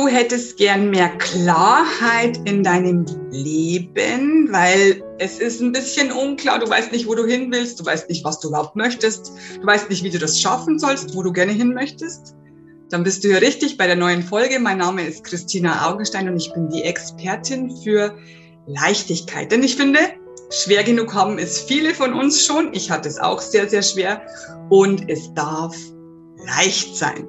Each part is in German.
du hättest gern mehr Klarheit in deinem Leben, weil es ist ein bisschen unklar. Du weißt nicht, wo du hin willst. Du weißt nicht, was du überhaupt möchtest. Du weißt nicht, wie du das schaffen sollst, wo du gerne hin möchtest. Dann bist du hier richtig bei der neuen Folge. Mein Name ist Christina Augenstein und ich bin die Expertin für Leichtigkeit. Denn ich finde, schwer genug haben es viele von uns schon. Ich hatte es auch sehr, sehr schwer. Und es darf leicht sein.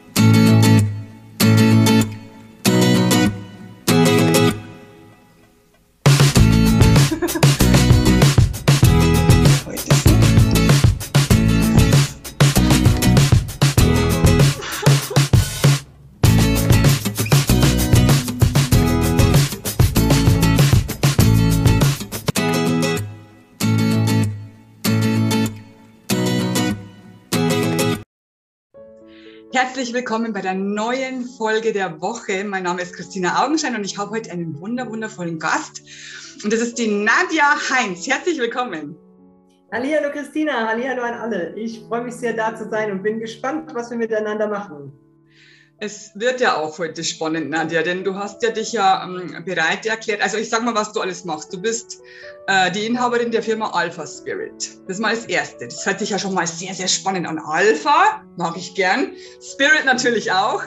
Herzlich willkommen bei der neuen Folge der Woche. Mein Name ist Christina Augenschein und ich habe heute einen wunder wundervollen Gast. Und das ist die Nadja Heinz. Herzlich willkommen. Hallo Christina, hallo an alle. Ich freue mich sehr da zu sein und bin gespannt, was wir miteinander machen. Es wird ja auch heute spannend, Nadja, denn du hast ja dich ja ähm, bereit erklärt. Also ich sag mal, was du alles machst. Du bist äh, die Inhaberin der Firma Alpha Spirit. Das ist mal das Erste. Das hört sich ja schon mal sehr, sehr spannend an. Alpha mag ich gern. Spirit natürlich auch.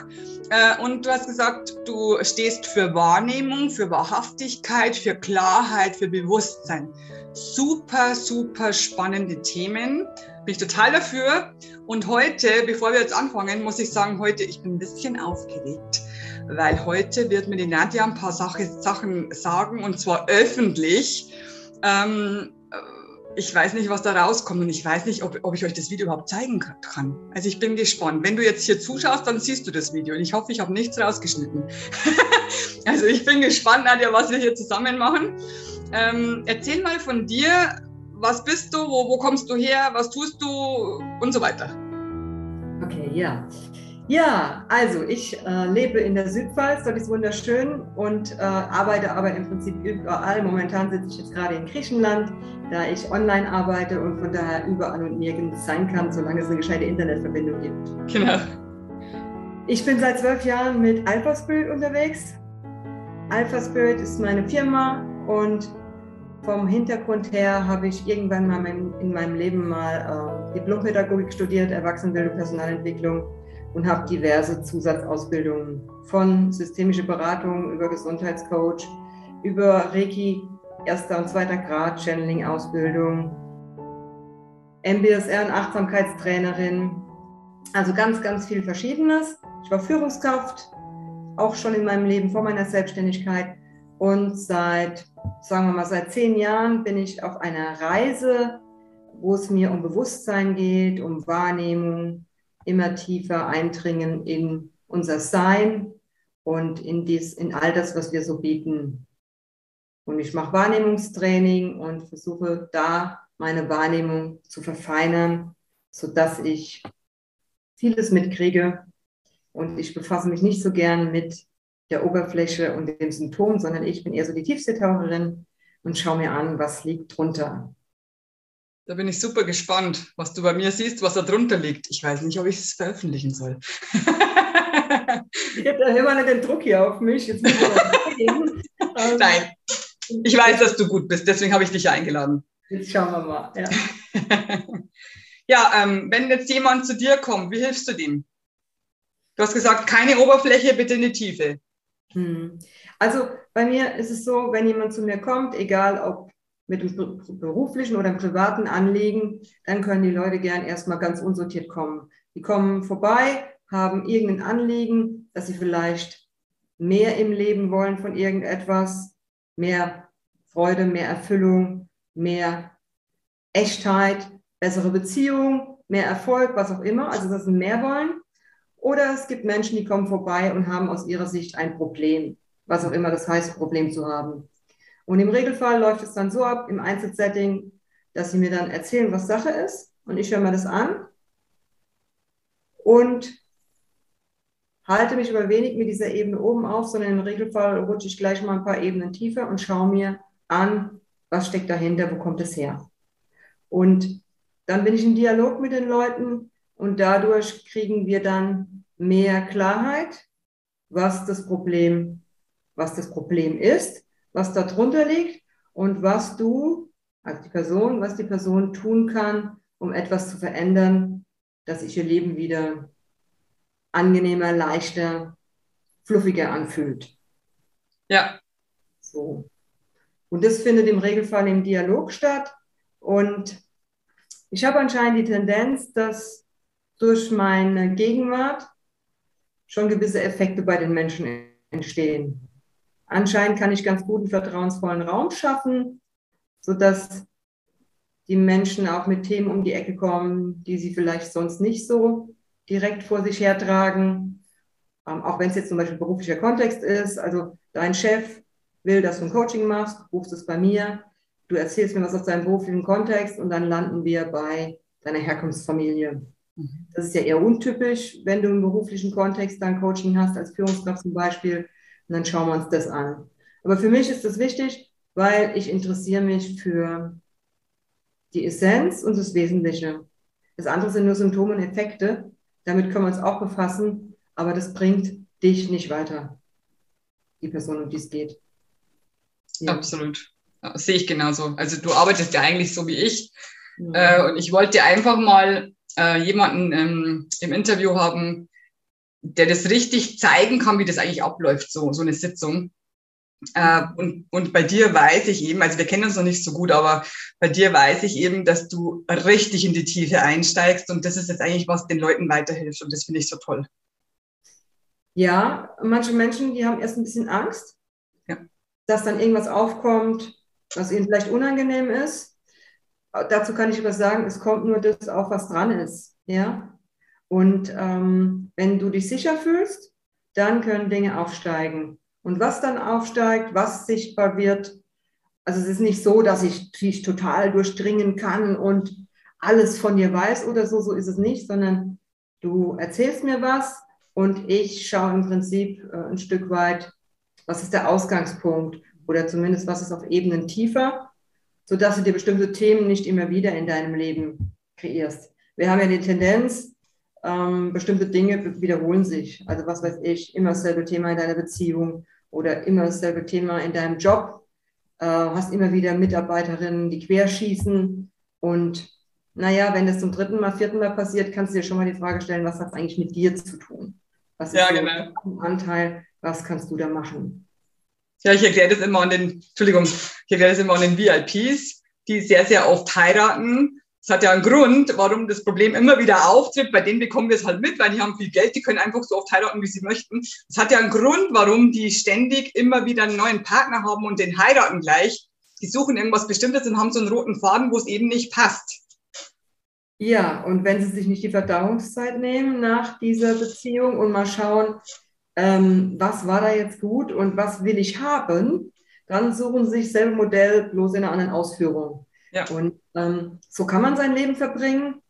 Äh, und du hast gesagt, du stehst für Wahrnehmung, für Wahrhaftigkeit, für Klarheit, für Bewusstsein. Super, super spannende Themen. Bin ich total dafür. Und heute, bevor wir jetzt anfangen, muss ich sagen, heute, ich bin ein bisschen aufgeregt, weil heute wird mir die Nadja ein paar Sache, Sachen sagen und zwar öffentlich. Ähm, ich weiß nicht, was da rauskommt und ich weiß nicht, ob, ob ich euch das Video überhaupt zeigen kann. Also ich bin gespannt. Wenn du jetzt hier zuschaust, dann siehst du das Video und ich hoffe, ich habe nichts rausgeschnitten. also ich bin gespannt, Nadja, was wir hier zusammen machen. Ähm, erzähl mal von dir, was bist du, wo, wo kommst du her, was tust du und so weiter. Okay, ja. Ja, also ich äh, lebe in der Südpfalz, dort ist wunderschön und äh, arbeite aber im Prinzip überall. Momentan sitze ich jetzt gerade in Griechenland, da ich online arbeite und von daher überall und nirgends sein kann, solange es eine gescheite Internetverbindung gibt. Genau. Ich bin seit zwölf Jahren mit Alpha Spirit unterwegs. Alpha Spirit ist meine Firma und vom Hintergrund her habe ich irgendwann mal in meinem Leben mal äh, Diplompädagogik studiert, Erwachsenenbildung, Personalentwicklung und habe diverse Zusatzausbildungen von systemische Beratung über Gesundheitscoach, über Reiki erster und zweiter Grad, Channeling-Ausbildung, MBSR und Achtsamkeitstrainerin. Also ganz, ganz viel Verschiedenes. Ich war Führungskraft, auch schon in meinem Leben vor meiner Selbstständigkeit. Und seit sagen wir mal, seit zehn Jahren bin ich auf einer Reise, wo es mir um Bewusstsein geht, um Wahrnehmung, immer tiefer eindringen in unser Sein und in, dies, in all das, was wir so bieten. Und ich mache Wahrnehmungstraining und versuche da meine Wahrnehmung zu verfeinern, sodass ich vieles mitkriege. Und ich befasse mich nicht so gern mit der Oberfläche und dem Symptom, sondern ich bin eher so die Tiefseetaucherin und schaue mir an, was liegt drunter. Da bin ich super gespannt, was du bei mir siehst, was da drunter liegt. Ich weiß nicht, ob ich es veröffentlichen soll. da hör mal nicht den Druck hier auf mich. Jetzt ähm, Nein, ich weiß, dass du gut bist, deswegen habe ich dich eingeladen. Jetzt schauen wir mal. Ja, ja ähm, wenn jetzt jemand zu dir kommt, wie hilfst du dem? Du hast gesagt, keine Oberfläche, bitte in die Tiefe. Hm. Also bei mir ist es so, wenn jemand zu mir kommt, egal ob mit einem beruflichen oder einem privaten Anliegen, dann können die Leute gern erstmal ganz unsortiert kommen. Die kommen vorbei, haben irgendein Anliegen, dass sie vielleicht mehr im Leben wollen von irgendetwas, mehr Freude, mehr Erfüllung, mehr Echtheit, bessere Beziehung, mehr Erfolg, was auch immer, also dass sie mehr wollen. Oder es gibt Menschen, die kommen vorbei und haben aus ihrer Sicht ein Problem was auch immer das heißt, Problem zu haben. Und im Regelfall läuft es dann so ab, im Einzelsetting, dass sie mir dann erzählen, was Sache ist. Und ich höre mir das an und halte mich aber wenig mit dieser Ebene oben auf, sondern im Regelfall rutsche ich gleich mal ein paar Ebenen tiefer und schaue mir an, was steckt dahinter, wo kommt es her. Und dann bin ich im Dialog mit den Leuten und dadurch kriegen wir dann mehr Klarheit, was das Problem, was das Problem ist, was darunter liegt und was du, also die Person, was die Person tun kann, um etwas zu verändern, dass sich ihr Leben wieder angenehmer, leichter, fluffiger anfühlt. Ja. So. Und das findet im Regelfall im Dialog statt. Und ich habe anscheinend die Tendenz, dass durch meine Gegenwart schon gewisse Effekte bei den Menschen entstehen. Anscheinend kann ich ganz gut einen vertrauensvollen Raum schaffen, sodass die Menschen auch mit Themen um die Ecke kommen, die sie vielleicht sonst nicht so direkt vor sich hertragen. Ähm, auch wenn es jetzt zum Beispiel beruflicher Kontext ist. Also dein Chef will, dass du ein Coaching machst, buchst es bei mir, du erzählst mir was aus deinem beruflichen Kontext und dann landen wir bei deiner Herkunftsfamilie. Mhm. Das ist ja eher untypisch, wenn du im beruflichen Kontext dann Coaching hast, als Führungskraft zum Beispiel. Und dann schauen wir uns das an. Aber für mich ist das wichtig, weil ich interessiere mich für die Essenz und das Wesentliche. Das andere sind nur Symptome und Effekte. Damit können wir uns auch befassen, aber das bringt dich nicht weiter, die Person, um die es geht. Ja. Absolut. Ja, sehe ich genauso. Also du arbeitest ja eigentlich so wie ich. Ja. Äh, und ich wollte einfach mal äh, jemanden ähm, im Interview haben, der das richtig zeigen kann, wie das eigentlich abläuft, so, so eine Sitzung. Äh, und, und bei dir weiß ich eben, also wir kennen uns noch nicht so gut, aber bei dir weiß ich eben, dass du richtig in die Tiefe einsteigst und das ist jetzt eigentlich, was den Leuten weiterhilft und das finde ich so toll. Ja, manche Menschen, die haben erst ein bisschen Angst, ja. dass dann irgendwas aufkommt, was ihnen vielleicht unangenehm ist. Dazu kann ich aber sagen, es kommt nur das auf, was dran ist. Ja? Und ähm, wenn du dich sicher fühlst, dann können Dinge aufsteigen. Und was dann aufsteigt, was sichtbar wird, also es ist nicht so, dass ich dich total durchdringen kann und alles von dir weiß oder so, so ist es nicht, sondern du erzählst mir was und ich schaue im Prinzip äh, ein Stück weit, was ist der Ausgangspunkt oder zumindest was ist auf Ebenen tiefer, sodass du dir bestimmte Themen nicht immer wieder in deinem Leben kreierst. Wir haben ja die Tendenz, ähm, bestimmte Dinge wiederholen sich. Also was weiß ich, immer dasselbe Thema in deiner Beziehung oder immer dasselbe Thema in deinem Job, äh, hast immer wieder Mitarbeiterinnen, die querschießen und naja, wenn das zum dritten Mal, vierten Mal passiert, kannst du dir schon mal die Frage stellen, was hat es eigentlich mit dir zu tun? Was ist ja, genau. ein Anteil, was kannst du da machen? Ja, ich erkläre das immer an den, Entschuldigung, ich erkläre das immer an den VIPs, die sehr, sehr oft heiraten es hat ja einen Grund, warum das Problem immer wieder auftritt. Bei denen bekommen wir es halt mit, weil die haben viel Geld, die können einfach so oft heiraten, wie sie möchten. Es hat ja einen Grund, warum die ständig immer wieder einen neuen Partner haben und den heiraten gleich. Die suchen irgendwas Bestimmtes und haben so einen roten Faden, wo es eben nicht passt. Ja, und wenn sie sich nicht die Verdauungszeit nehmen nach dieser Beziehung und mal schauen, ähm, was war da jetzt gut und was will ich haben, dann suchen sie sich selber Modell bloß in einer anderen Ausführung. Ja. Und ähm, so kann man sein Leben verbringen.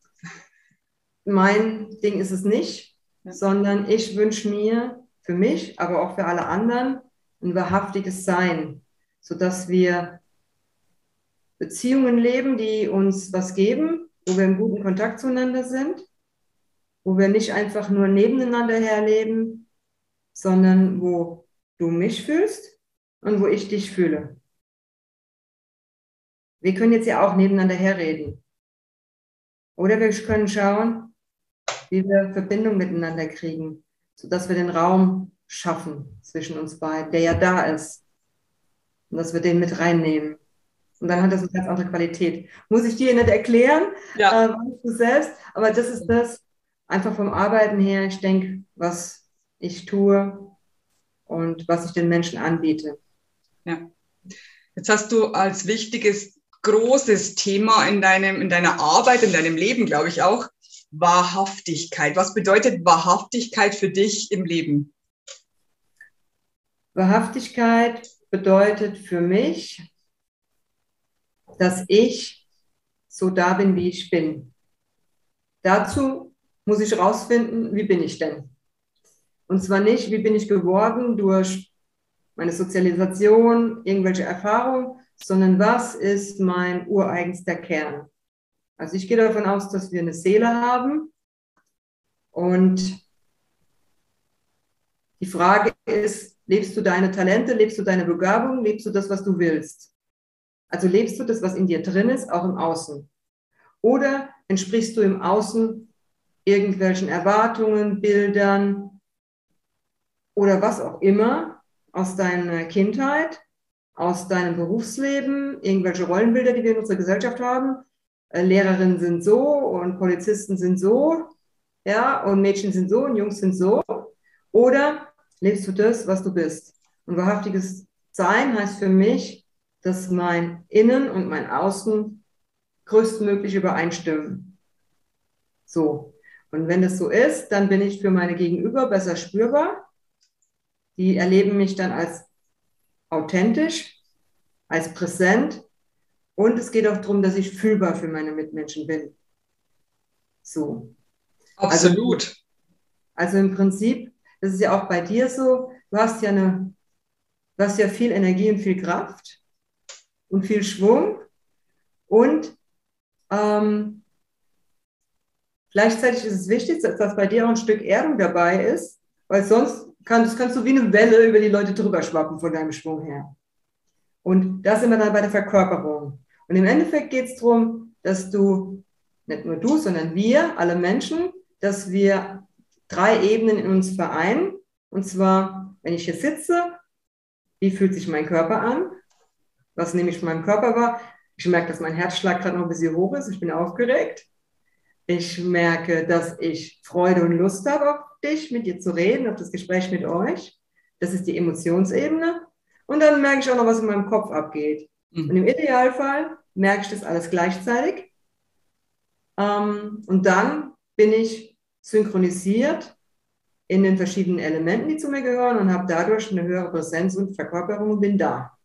Mein Ding ist es nicht, ja. sondern ich wünsche mir für mich, aber auch für alle anderen ein wahrhaftiges Sein, sodass wir Beziehungen leben, die uns was geben, wo wir im guten Kontakt zueinander sind, wo wir nicht einfach nur nebeneinander herleben, sondern wo du mich fühlst und wo ich dich fühle. Wir können jetzt ja auch nebeneinander herreden. Oder wir können schauen, wie wir Verbindung miteinander kriegen, sodass wir den Raum schaffen zwischen uns beiden, der ja da ist. Und dass wir den mit reinnehmen. Und dann hat das eine ganz andere Qualität. Muss ich dir nicht erklären, ja. äh, du selbst, aber das ist das, einfach vom Arbeiten her, ich denke, was ich tue und was ich den Menschen anbiete. Ja. Jetzt hast du als wichtiges großes Thema in deinem, in deiner Arbeit, in deinem Leben, glaube ich auch. Wahrhaftigkeit. Was bedeutet Wahrhaftigkeit für dich im Leben? Wahrhaftigkeit bedeutet für mich, dass ich so da bin, wie ich bin. Dazu muss ich rausfinden, wie bin ich denn? Und zwar nicht, wie bin ich geworden durch meine Sozialisation, irgendwelche Erfahrungen, sondern was ist mein ureigenster Kern? Also ich gehe davon aus, dass wir eine Seele haben. Und die Frage ist, lebst du deine Talente, lebst du deine Begabung, lebst du das, was du willst? Also lebst du das, was in dir drin ist, auch im Außen? Oder entsprichst du im Außen irgendwelchen Erwartungen, Bildern oder was auch immer aus deiner Kindheit, aus deinem Berufsleben, irgendwelche Rollenbilder, die wir in unserer Gesellschaft haben. Äh, Lehrerinnen sind so und Polizisten sind so, ja, und Mädchen sind so und Jungs sind so. Oder lebst du das, was du bist? Und wahrhaftiges Sein heißt für mich, dass mein Innen und mein Außen größtmöglich übereinstimmen. So. Und wenn das so ist, dann bin ich für meine Gegenüber besser spürbar. Die erleben mich dann als authentisch, als präsent. Und es geht auch darum, dass ich fühlbar für meine Mitmenschen bin. So. Absolut. Also, also im Prinzip, das ist ja auch bei dir so, du hast ja eine, du hast ja viel Energie und viel Kraft und viel Schwung und ähm, gleichzeitig ist es wichtig, dass, dass bei dir auch ein Stück Erdung dabei ist, weil sonst kannst, kannst du wie eine Welle über die Leute drüber schwappen von deinem Schwung her. Und da sind wir dann bei der Verkörperung. Und im Endeffekt geht es darum, dass du, nicht nur du, sondern wir, alle Menschen, dass wir drei Ebenen in uns vereinen. Und zwar, wenn ich hier sitze, wie fühlt sich mein Körper an? Was nehme ich von meinem Körper wahr? Ich merke, dass mein Herzschlag gerade noch ein bisschen hoch ist. Ich bin aufgeregt. Ich merke, dass ich Freude und Lust habe dich, mit dir zu reden, auf das Gespräch mit euch. Das ist die Emotionsebene. Und dann merke ich auch noch, was in meinem Kopf abgeht. Mhm. Und im Idealfall merke ich das alles gleichzeitig. Ähm, und dann bin ich synchronisiert in den verschiedenen Elementen, die zu mir gehören und habe dadurch eine höhere Präsenz und Verkörperung und bin da.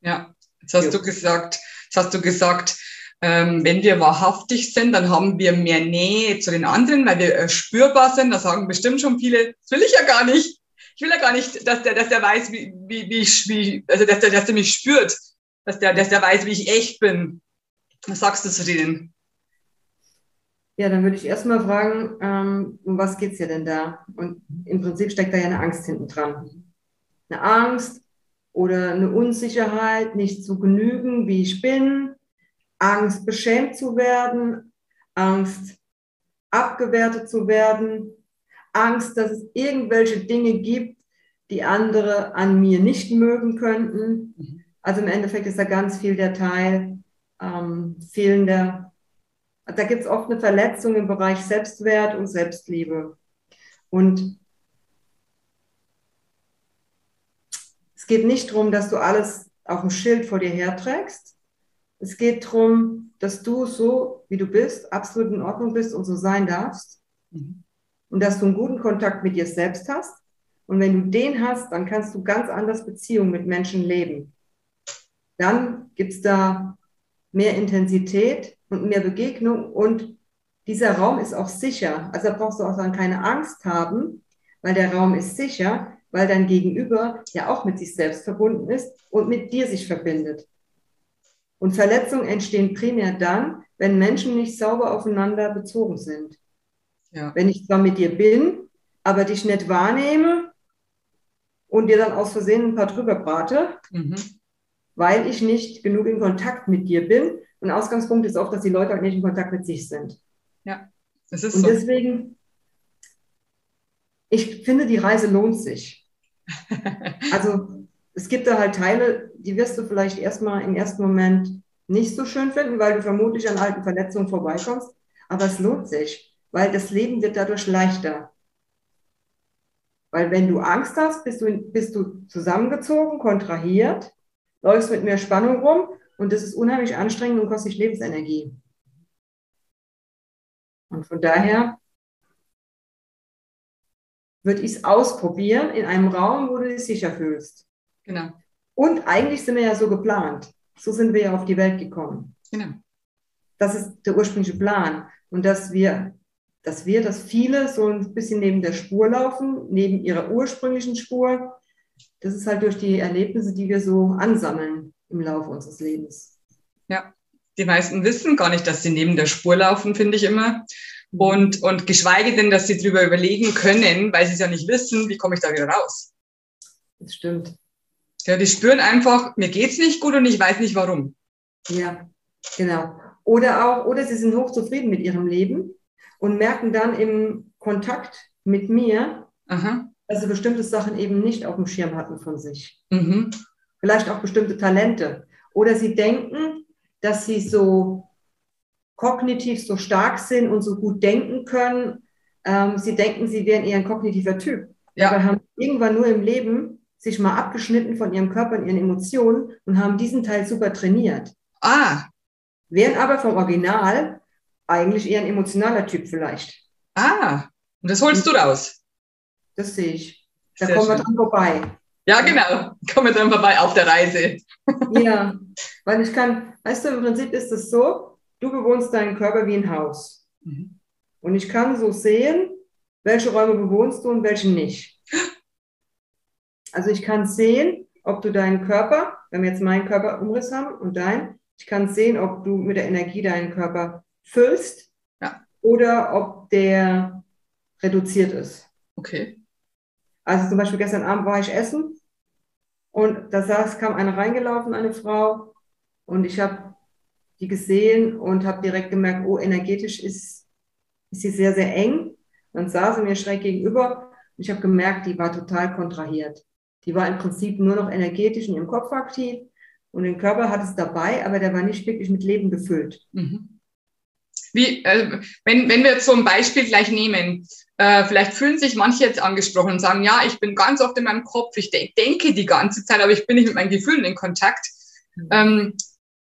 Ja, jetzt hast jo. du gesagt, jetzt hast du gesagt, ähm, wenn wir wahrhaftig sind, dann haben wir mehr Nähe zu den anderen, weil wir äh, spürbar sind. Da sagen bestimmt schon viele, das will ich ja gar nicht. Ich will ja gar nicht, dass der, dass der weiß, wie, wie, wie, wie also dass der, dass der mich spürt, dass der, dass der weiß, wie ich echt bin. Was sagst du zu denen? Ja, dann würde ich erstmal fragen, ähm, um was geht es ja denn da? Und im Prinzip steckt da ja eine Angst hinten dran. Eine Angst oder eine Unsicherheit, nicht zu genügen, wie ich bin, Angst, beschämt zu werden, Angst, abgewertet zu werden, Angst, dass es irgendwelche Dinge gibt, die andere an mir nicht mögen könnten. Mhm. Also im Endeffekt ist da ganz viel der Teil ähm, fehlender, da gibt es oft eine Verletzung im Bereich Selbstwert und Selbstliebe. Und es geht nicht darum, dass du alles auf dem Schild vor dir herträgst, es geht darum, dass du so, wie du bist, absolut in Ordnung bist und so sein darfst. Mhm. Und dass du einen guten Kontakt mit dir selbst hast. Und wenn du den hast, dann kannst du ganz anders Beziehungen mit Menschen leben. Dann gibt es da mehr Intensität und mehr Begegnung und dieser Raum ist auch sicher. Also da brauchst du auch dann keine Angst haben, weil der Raum ist sicher, weil dein Gegenüber ja auch mit sich selbst verbunden ist und mit dir sich verbindet. Und Verletzungen entstehen primär dann, wenn Menschen nicht sauber aufeinander bezogen sind. Ja. Wenn ich zwar mit dir bin, aber dich nicht wahrnehme und dir dann aus Versehen ein paar drüber brate, mhm. weil ich nicht genug in Kontakt mit dir bin. Und Ausgangspunkt ist auch, dass die Leute auch nicht in Kontakt mit sich sind. Ja, das ist und so. Und deswegen, ich finde, die Reise lohnt sich. also es gibt da halt Teile, die wirst du vielleicht erstmal im ersten Moment nicht so schön finden, weil du vermutlich an alten Verletzungen vorbeikommst. Aber es lohnt sich, weil das Leben wird dadurch leichter. Weil wenn du Angst hast, bist du, bist du zusammengezogen, kontrahiert, läufst mit mehr Spannung rum und das ist unheimlich anstrengend und kostet dich Lebensenergie. Und von daher würde ich es ausprobieren in einem Raum, wo du dich sicher fühlst. Genau. Und eigentlich sind wir ja so geplant. So sind wir ja auf die Welt gekommen. Genau. Das ist der ursprüngliche Plan. Und dass wir, dass wir, dass viele so ein bisschen neben der Spur laufen, neben ihrer ursprünglichen Spur, das ist halt durch die Erlebnisse, die wir so ansammeln im Laufe unseres Lebens. Ja, Die meisten wissen gar nicht, dass sie neben der Spur laufen, finde ich immer. Und, und geschweige denn, dass sie darüber überlegen können, weil sie es ja nicht wissen, wie komme ich da wieder raus. Das stimmt. Ja, die spüren einfach, mir geht's nicht gut und ich weiß nicht warum. Ja, genau. Oder auch, oder sie sind hochzufrieden mit ihrem Leben und merken dann im Kontakt mit mir, Aha. dass sie bestimmte Sachen eben nicht auf dem Schirm hatten von sich. Mhm. Vielleicht auch bestimmte Talente. Oder sie denken, dass sie so kognitiv so stark sind und so gut denken können. Ähm, sie denken, sie wären eher ein kognitiver Typ. Ja. Aber haben irgendwann nur im Leben sich mal abgeschnitten von ihrem Körper und ihren Emotionen und haben diesen Teil super trainiert. Ah. Wären aber vom Original eigentlich eher ein emotionaler Typ vielleicht. Ah, und das holst du raus. Das sehe ich. Da Sehr kommen schön. wir dran vorbei. Ja, genau. Kommen wir dran vorbei auf der Reise. ja, weil ich kann, weißt du, im Prinzip ist es so, du bewohnst deinen Körper wie ein Haus. Mhm. Und ich kann so sehen, welche Räume bewohnst du und welche nicht. Also ich kann sehen, ob du deinen Körper, wenn wir jetzt meinen Körperumriss haben und dein, ich kann sehen, ob du mit der Energie deinen Körper füllst ja. oder ob der reduziert ist. Okay. Also zum Beispiel gestern Abend war ich essen und da saß, kam eine reingelaufen, eine Frau, und ich habe die gesehen und habe direkt gemerkt, oh, energetisch ist, ist sie sehr, sehr eng. Dann saß sie mir schräg gegenüber und ich habe gemerkt, die war total kontrahiert. Die war im Prinzip nur noch energetisch in ihrem Kopf aktiv und den Körper hat es dabei, aber der war nicht wirklich mit Leben gefüllt. Mhm. Wie, äh, wenn, wenn wir jetzt so ein Beispiel gleich nehmen, äh, vielleicht fühlen sich manche jetzt angesprochen und sagen, ja, ich bin ganz oft in meinem Kopf, ich de denke die ganze Zeit, aber ich bin nicht mit meinen Gefühlen in Kontakt. Mhm. Ähm,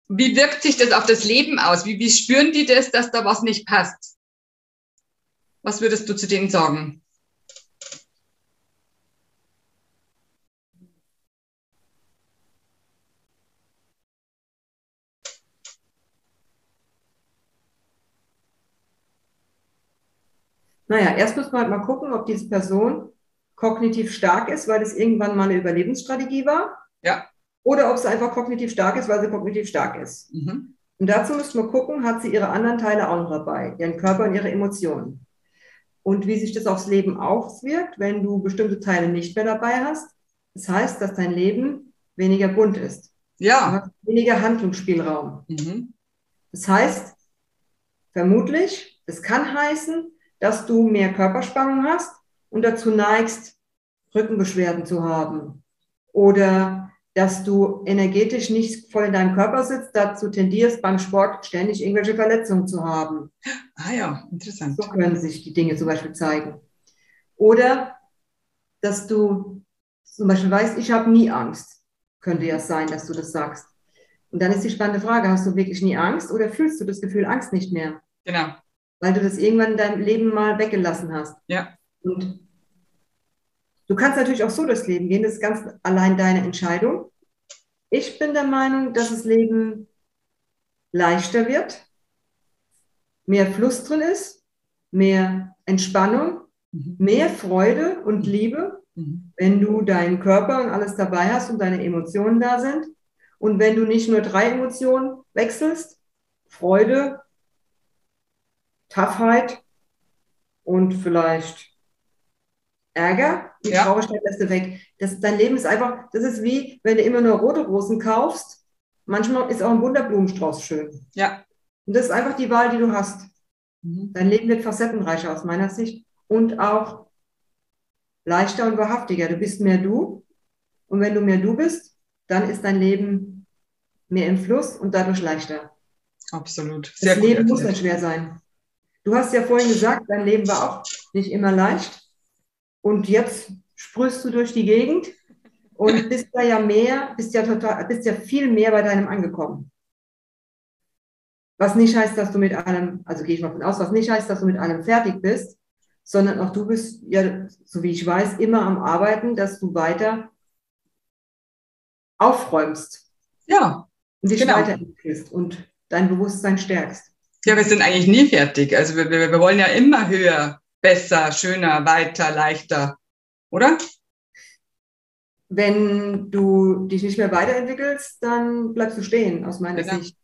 wie wirkt sich das auf das Leben aus? Wie, wie spüren die das, dass da was nicht passt? Was würdest du zu denen sagen? Naja, erst muss man halt mal gucken, ob diese Person kognitiv stark ist, weil es irgendwann mal eine Überlebensstrategie war. Ja. Oder ob sie einfach kognitiv stark ist, weil sie kognitiv stark ist. Mhm. Und dazu müssen wir gucken, hat sie ihre anderen Teile auch noch dabei, ihren Körper und ihre Emotionen. Und wie sich das aufs Leben auswirkt, wenn du bestimmte Teile nicht mehr dabei hast. Das heißt, dass dein Leben weniger bunt ist. Ja. Weniger Handlungsspielraum. Mhm. Das heißt, vermutlich, das kann heißen, dass du mehr Körperspannung hast und dazu neigst, Rückenbeschwerden zu haben. Oder dass du energetisch nicht voll in deinem Körper sitzt, dazu tendierst, beim Sport ständig irgendwelche Verletzungen zu haben. Ah ja, interessant. So können sich die Dinge zum Beispiel zeigen. Oder dass du zum Beispiel weißt, ich habe nie Angst. Könnte ja sein, dass du das sagst. Und dann ist die spannende Frage, hast du wirklich nie Angst oder fühlst du das Gefühl Angst nicht mehr? Genau weil du das irgendwann in deinem Leben mal weggelassen hast. Ja. Und du kannst natürlich auch so durchs Leben gehen, das ist ganz allein deine Entscheidung. Ich bin der Meinung, dass das Leben leichter wird, mehr Fluss drin ist, mehr Entspannung, mhm. mehr Freude und Liebe, mhm. wenn du deinen Körper und alles dabei hast und deine Emotionen da sind. Und wenn du nicht nur drei Emotionen wechselst, Freude, Toughheit und vielleicht Ärger. Die ja. Traurigkeit lässt du weg. Das, dein Leben ist einfach, das ist wie, wenn du immer nur rote Rosen kaufst. Manchmal ist auch ein bunter Blumenstrauß schön. Ja. Und das ist einfach die Wahl, die du hast. Mhm. Dein Leben wird facettenreicher aus meiner Sicht und auch leichter und wahrhaftiger. Du bist mehr du. Und wenn du mehr du bist, dann ist dein Leben mehr im Fluss und dadurch leichter. Absolut. Sehr das Leben muss nicht schwer sein. Du hast ja vorhin gesagt, dein Leben war auch nicht immer leicht. Und jetzt sprühst du durch die Gegend und bist da ja mehr, bist ja total, bist ja viel mehr bei deinem angekommen. Was nicht heißt, dass du mit allem, also gehe ich mal von aus, was nicht heißt, dass du mit allem fertig bist, sondern auch du bist ja, so wie ich weiß, immer am Arbeiten, dass du weiter aufräumst. Ja. Und dich genau. weiterentwickelst und dein Bewusstsein stärkst. Ja, wir sind eigentlich nie fertig. Also wir, wir, wir wollen ja immer höher, besser, schöner, weiter, leichter, oder? Wenn du dich nicht mehr weiterentwickelst, dann bleibst du stehen, aus meiner genau. Sicht.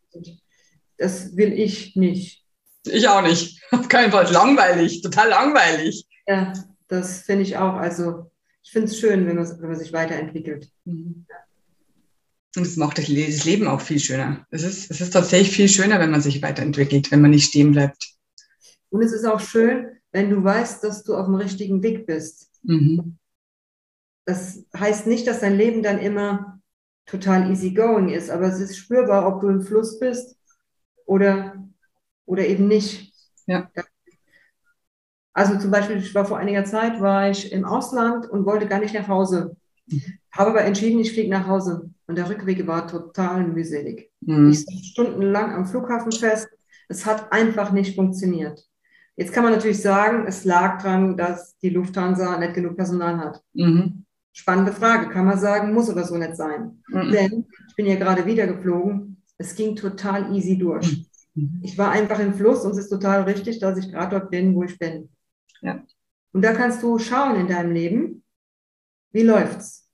das will ich nicht. Ich auch nicht. Auf keinen Fall. Langweilig, total langweilig. Ja, das finde ich auch. Also ich finde es schön, wenn man, wenn man sich weiterentwickelt. Mhm. Und es macht das Leben auch viel schöner. Es ist, es ist tatsächlich viel schöner, wenn man sich weiterentwickelt, wenn man nicht stehen bleibt. Und es ist auch schön, wenn du weißt, dass du auf dem richtigen Weg bist. Mhm. Das heißt nicht, dass dein Leben dann immer total easy going ist, aber es ist spürbar, ob du im Fluss bist oder, oder eben nicht. Ja. Also zum Beispiel, ich war vor einiger Zeit, war ich im Ausland und wollte gar nicht nach Hause. Mhm. Habe aber entschieden, ich fliege nach Hause. Und der Rückweg war total mühselig. Mhm. Ich saß stundenlang am Flughafen fest. Es hat einfach nicht funktioniert. Jetzt kann man natürlich sagen, es lag daran, dass die Lufthansa nicht genug Personal hat. Mhm. Spannende Frage, kann man sagen, muss aber so nicht sein. Mhm. Denn ich bin ja gerade wieder geflogen, es ging total easy durch. Mhm. Ich war einfach im Fluss und es ist total richtig, dass ich gerade dort bin, wo ich bin. Ja. Und da kannst du schauen in deinem Leben, wie läuft's.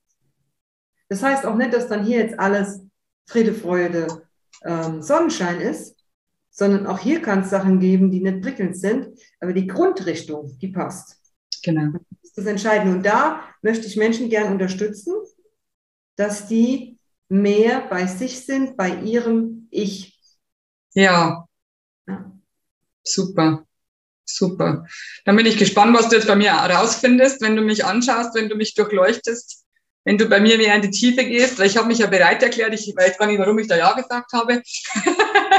Das heißt auch nicht, dass dann hier jetzt alles Friede, Freude, ähm, Sonnenschein ist, sondern auch hier kann es Sachen geben, die nicht prickelnd sind, aber die Grundrichtung, die passt. Genau. Das ist das Entscheidende. Und da möchte ich Menschen gern unterstützen, dass die mehr bei sich sind, bei ihrem Ich. Ja. ja. Super. Super. Dann bin ich gespannt, was du jetzt bei mir herausfindest, wenn du mich anschaust, wenn du mich durchleuchtest, wenn du bei mir mehr in die Tiefe gehst, weil ich habe mich ja bereit erklärt, ich weiß gar nicht, warum ich da Ja gesagt habe.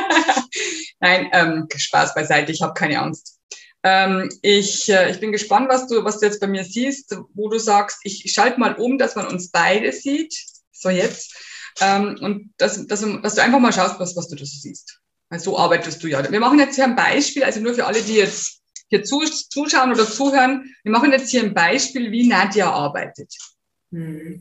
Nein, ähm, Spaß beiseite, ich habe keine Angst. Ähm, ich, äh, ich bin gespannt, was du, was du jetzt bei mir siehst, wo du sagst, ich schalte mal um, dass man uns beide sieht. So jetzt. Ähm, und dass, dass, dass du einfach mal schaust, was, was du da so siehst. Weil so arbeitest du ja. Wir machen jetzt hier ein Beispiel, also nur für alle, die jetzt hier zu, zuschauen oder zuhören. Wir machen jetzt hier ein Beispiel, wie Nadja arbeitet. Hm.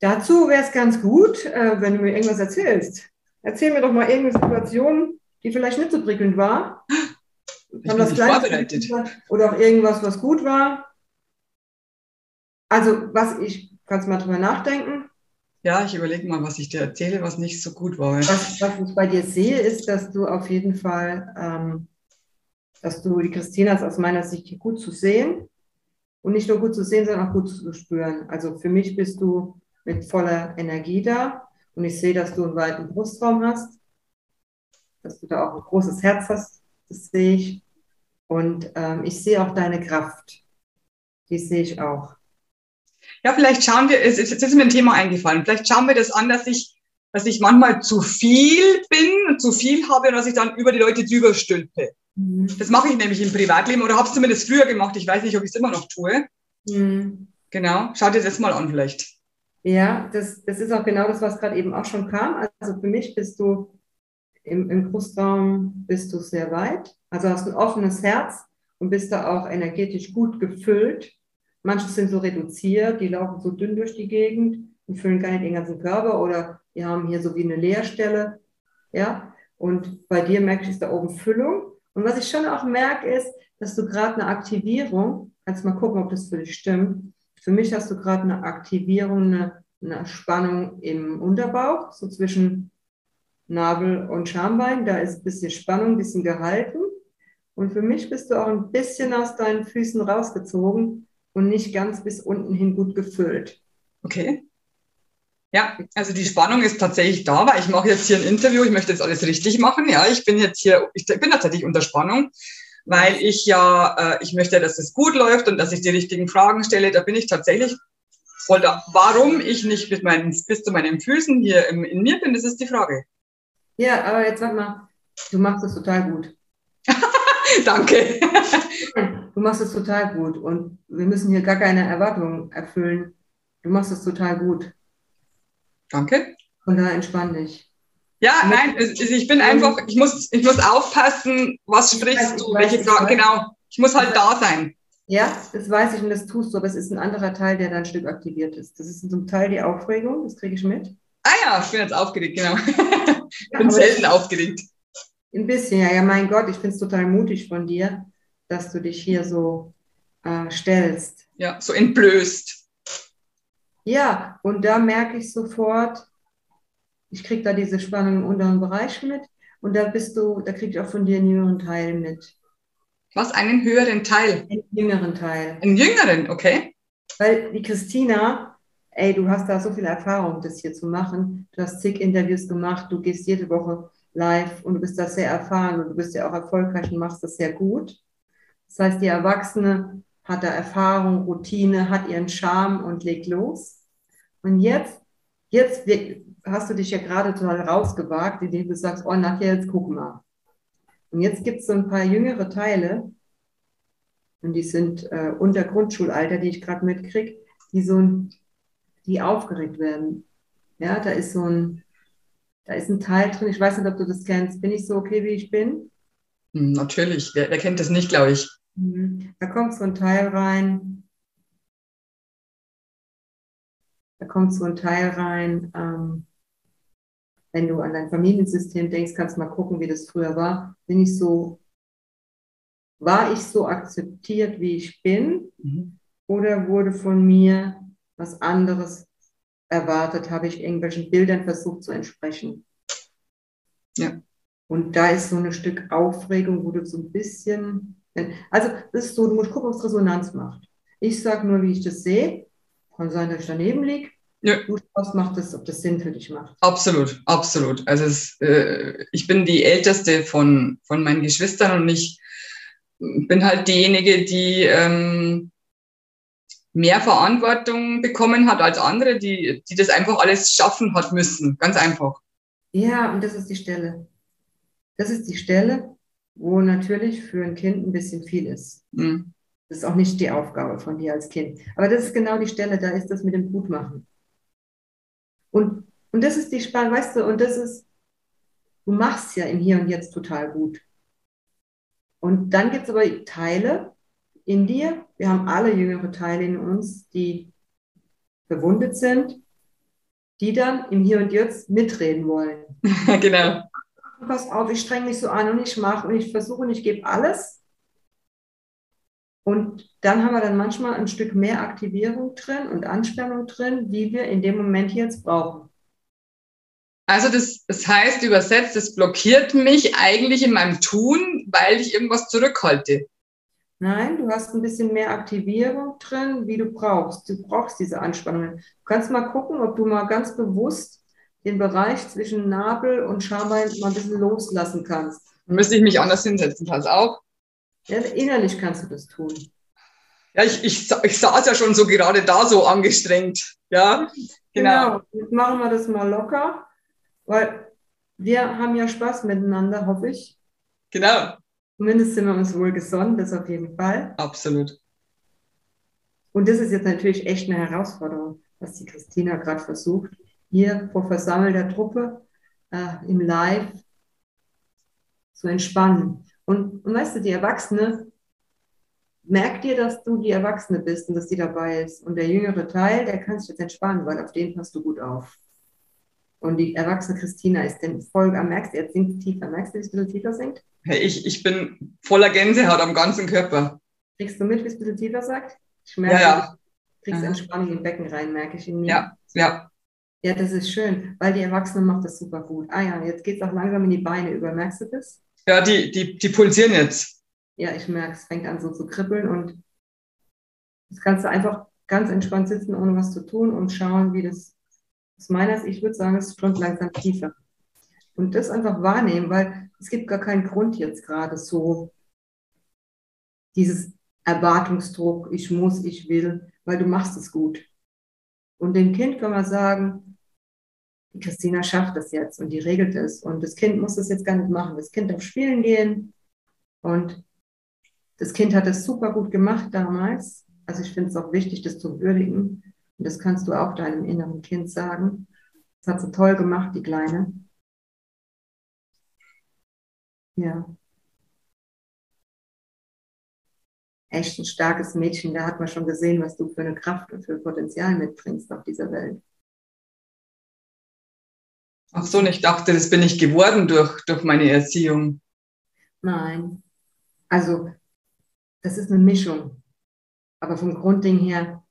Dazu wäre es ganz gut, äh, wenn du mir irgendwas erzählst. Erzähl mir doch mal irgendeine Situation, die vielleicht nicht so prickelnd war. Ich Haben das vorbereitet. Oder auch irgendwas, was gut war. Also, was ich, kannst mal drüber nachdenken. Ja, ich überlege mal, was ich dir erzähle, was nicht so gut war. Was, was ich bei dir sehe, ist, dass du auf jeden Fall, ähm, dass du die Christina ist aus meiner Sicht gut zu sehen. Und nicht nur gut zu sehen, sondern auch gut zu spüren. Also für mich bist du mit voller Energie da. Und ich sehe, dass du einen weiten Brustraum hast, dass du da auch ein großes Herz hast, das sehe ich. Und ähm, ich sehe auch deine Kraft. Die sehe ich auch. Ja, vielleicht schauen wir, es ist, jetzt ist mir ein Thema eingefallen, vielleicht schauen wir das an, dass ich, dass ich manchmal zu viel bin, zu viel habe und dass ich dann über die Leute drüber stülpe. Mhm. Das mache ich nämlich im Privatleben oder habe es zumindest früher gemacht. Ich weiß nicht, ob ich es immer noch tue. Mhm. Genau, schau dir das mal an vielleicht. Ja, das, das ist auch genau das, was gerade eben auch schon kam. Also für mich bist du im, im Brustraum bist du sehr weit. Also hast ein offenes Herz und bist da auch energetisch gut gefüllt. Manche sind so reduziert, die laufen so dünn durch die Gegend und füllen gar nicht den ganzen Körper oder die haben hier so wie eine Leerstelle. Ja, und bei dir merke ich, ist da oben Füllung. Und was ich schon auch merke, ist, dass du gerade eine Aktivierung, kannst mal gucken, ob das für dich stimmt, für mich hast du gerade eine Aktivierung, eine, eine Spannung im Unterbauch, so zwischen Nabel und Schambein. Da ist ein bisschen Spannung, ein bisschen gehalten. Und für mich bist du auch ein bisschen aus deinen Füßen rausgezogen und nicht ganz bis unten hin gut gefüllt. Okay. Ja, also die Spannung ist tatsächlich da, weil ich mache jetzt hier ein Interview, ich möchte jetzt alles richtig machen. Ja, ich bin jetzt hier, ich bin tatsächlich unter Spannung weil ich ja, äh, ich möchte, dass es gut läuft und dass ich die richtigen Fragen stelle. Da bin ich tatsächlich voll da. Warum ich nicht mit meinen, bis zu meinen Füßen hier im, in mir bin, das ist die Frage. Ja, aber jetzt sag mal, du machst es total gut. Danke. du machst es total gut und wir müssen hier gar keine Erwartungen erfüllen. Du machst es total gut. Danke. Und da entspann dich. Ja, nein, ich bin einfach, ich muss, ich muss aufpassen, was sprichst du, welche Fragen, genau. Ich muss halt da sein. Ja, das weiß ich und das tust du, aber es ist ein anderer Teil, der dann ein Stück aktiviert ist. Das ist zum Teil die Aufregung, das kriege ich mit. Ah ja, ich bin jetzt aufgeregt, genau. ich bin selten aufgeregt. Ein bisschen, ja, ja, mein Gott, ich finde es total mutig von dir, dass du dich hier so äh, stellst. Ja, so entblößt. Ja, und da merke ich sofort, ich kriege da diese Spannung im unteren Bereich mit. Und da bist du, da kriege ich auch von dir einen jüngeren Teil mit. Was, einen höheren Teil? Einen jüngeren Teil. Einen jüngeren, okay. Weil die Christina, ey, du hast da so viel Erfahrung, das hier zu machen. Du hast zig Interviews gemacht, du gehst jede Woche live und du bist da sehr erfahren und du bist ja auch erfolgreich und machst das sehr gut. Das heißt, die Erwachsene hat da Erfahrung, Routine, hat ihren Charme und legt los. Und jetzt, jetzt hast du dich ja gerade total rausgewagt, indem du sagst, oh, nachher, jetzt guck mal. Und jetzt gibt es so ein paar jüngere Teile, und die sind äh, unter Grundschulalter, die ich gerade mitkriege, die so ein, die aufgeregt werden. Ja, da ist so ein, da ist ein Teil drin, ich weiß nicht, ob du das kennst. Bin ich so okay, wie ich bin? Hm, natürlich, wer, wer kennt das nicht, glaube ich. Mhm. Da kommt so ein Teil rein. Da kommt so ein Teil rein. Ähm, wenn du an dein Familiensystem denkst, kannst du mal gucken, wie das früher war. Bin ich so, war ich so akzeptiert, wie ich bin? Mhm. Oder wurde von mir was anderes erwartet? Habe ich irgendwelchen Bildern versucht zu entsprechen? Ja. Und da ist so ein Stück Aufregung, wo du so ein bisschen also das ist so, du musst gucken, ob es Resonanz macht. Ich sage nur, wie ich das sehe. Kann sein, dass ich daneben liege. Ja. Du schaust, macht das, ob das Sinn für dich macht. Absolut, absolut. Also es, äh, ich bin die älteste von, von meinen Geschwistern und ich bin halt diejenige, die ähm, mehr Verantwortung bekommen hat als andere, die, die das einfach alles schaffen hat müssen. Ganz einfach. Ja, und das ist die Stelle. Das ist die Stelle, wo natürlich für ein Kind ein bisschen viel ist. Mhm. Das ist auch nicht die Aufgabe von dir als Kind. Aber das ist genau die Stelle, da ist das mit dem Gutmachen. Und, und das ist die Spannung, weißt du, und das ist, du machst ja im Hier und Jetzt total gut. Und dann gibt es aber Teile in dir, wir haben alle jüngere Teile in uns, die verwundet sind, die dann im Hier und Jetzt mitreden wollen. genau pass auf, ich streng mich so an und ich mache und ich versuche und ich gebe alles. Und dann haben wir dann manchmal ein Stück mehr Aktivierung drin und Anspannung drin, die wir in dem Moment jetzt brauchen. Also das, das heißt übersetzt, es blockiert mich eigentlich in meinem Tun, weil ich irgendwas zurückhalte. Nein, du hast ein bisschen mehr Aktivierung drin, wie du brauchst. Du brauchst diese Anspannung. Du kannst mal gucken, ob du mal ganz bewusst den Bereich zwischen Nabel und Schambein mal ein bisschen loslassen kannst. Dann müsste ich mich anders hinsetzen, pass auf. Ja, innerlich kannst du das tun. Ja, ich, ich, ich saß ja schon so gerade da so angestrengt. Ja, genau. genau. Jetzt machen wir das mal locker, weil wir haben ja Spaß miteinander, hoffe ich. Genau. Zumindest sind wir uns wohl gesonnen, das auf jeden Fall. Absolut. Und das ist jetzt natürlich echt eine Herausforderung, was die Christina gerade versucht hier vor versammelter Truppe äh, im Live zu entspannen. Und, und weißt du, die Erwachsene, merkt dir, dass du die Erwachsene bist und dass die dabei ist. Und der jüngere Teil, der kann sich jetzt entspannen, weil auf den passt du gut auf. Und die erwachsene Christina ist denn voll, merkst du, jetzt sinkt tiefer. Merkst du, wie es ein bisschen tiefer sinkt? Hey, ich, ich bin voller Gänsehaut am ganzen Körper. Kriegst du mit, wie es ein bisschen tiefer sagt? Ich merke, ja, ja. du kriegst Entspannung im Becken rein, merke ich in mir. Ja, ja. Ja, das ist schön, weil die Erwachsene macht das super gut. Ah ja, jetzt geht es auch langsam in die Beine über. Merkst du das? Ja, die, die, die pulsieren jetzt. Ja, ich merke, es fängt an so zu kribbeln und jetzt kannst du einfach ganz entspannt sitzen, ohne was zu tun und schauen, wie das aus meiner Sicht, ich würde sagen, es strömt langsam tiefer. Und das einfach wahrnehmen, weil es gibt gar keinen Grund jetzt gerade so dieses Erwartungsdruck, ich muss, ich will, weil du machst es gut. Und dem Kind kann man sagen, die Christina schafft das jetzt und die regelt es. Und das Kind muss das jetzt gar nicht machen. Das Kind darf spielen gehen. Und das Kind hat das super gut gemacht damals. Also ich finde es auch wichtig, das zu würdigen. Und das kannst du auch deinem inneren Kind sagen. Das hat sie toll gemacht, die Kleine. Ja. Echt ein starkes Mädchen. Da hat man schon gesehen, was du für eine Kraft und für Potenzial mitbringst auf dieser Welt. Ach so, und ich dachte, das bin ich geworden durch, durch meine Erziehung. Nein. Also, das ist eine Mischung. Aber vom Grundding her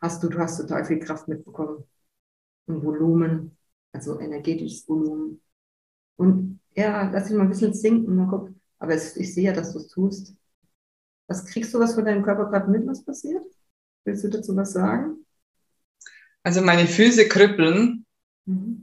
hast du, du hast total viel Kraft mitbekommen. Und Volumen, also energetisches Volumen. Und ja, lass dich mal ein bisschen sinken. Mal gucken. Aber es, ich sehe ja, dass du es tust. Was kriegst du was von deinem Körper gerade mit, was passiert? Willst du dazu was sagen? Also meine Füße kribbeln. Mhm.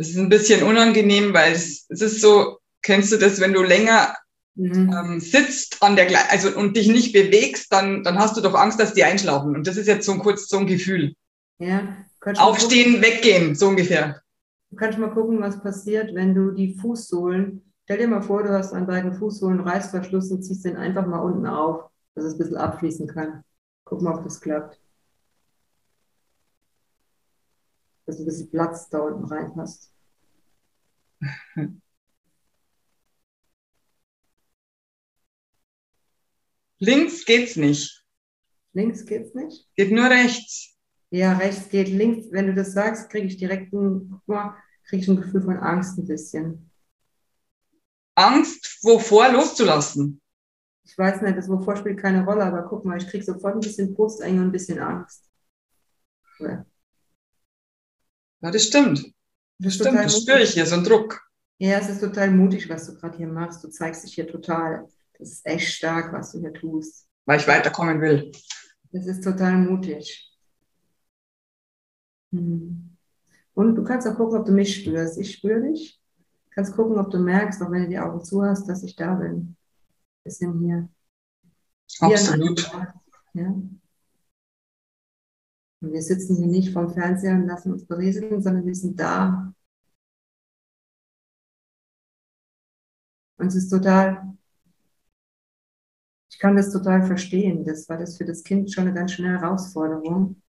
Das ist ein bisschen unangenehm, weil es, es ist so, kennst du das, wenn du länger mhm. ähm, sitzt an der also und dich nicht bewegst, dann, dann hast du doch Angst, dass die einschlafen. Und das ist jetzt so ein kurz so ein Gefühl. Ja. Aufstehen, weggehen, so ungefähr. Du kannst mal gucken, was passiert, wenn du die Fußsohlen, stell dir mal vor, du hast an beiden Fußsohlen Reißverschluss und ziehst den einfach mal unten auf, dass es ein bisschen abfließen kann. Guck mal, ob das klappt. Dass ein bisschen Platz da unten reinpasst. Links geht's nicht. Links geht's nicht? Geht nur rechts. Ja, rechts geht links. Wenn du das sagst, kriege ich direkt ein, krieg ich ein Gefühl von Angst ein bisschen. Angst, wovor loszulassen? Ich weiß nicht, das wovor spielt keine Rolle, aber guck mal, ich kriege sofort ein bisschen Brustenge und ein bisschen Angst. Ja, ja das stimmt. Das, das stimmt, das spüre ich hier, so ein Druck. Ja, es ist total mutig, was du gerade hier machst. Du zeigst dich hier total. Das ist echt stark, was du hier tust. Weil ich weiterkommen will. Das ist total mutig. Mhm. Und du kannst auch gucken, ob du mich spürst. Ich spüre dich. Du kannst gucken, ob du merkst, auch wenn du die Augen zu hast, dass ich da bin. Bisschen hier. Absolut. Hier ja. Und wir sitzen hier nicht vom Fernseher und lassen uns berieseln, sondern wir sind da. Und es ist total, ich kann das total verstehen. Das war das für das Kind schon eine ganz schöne Herausforderung.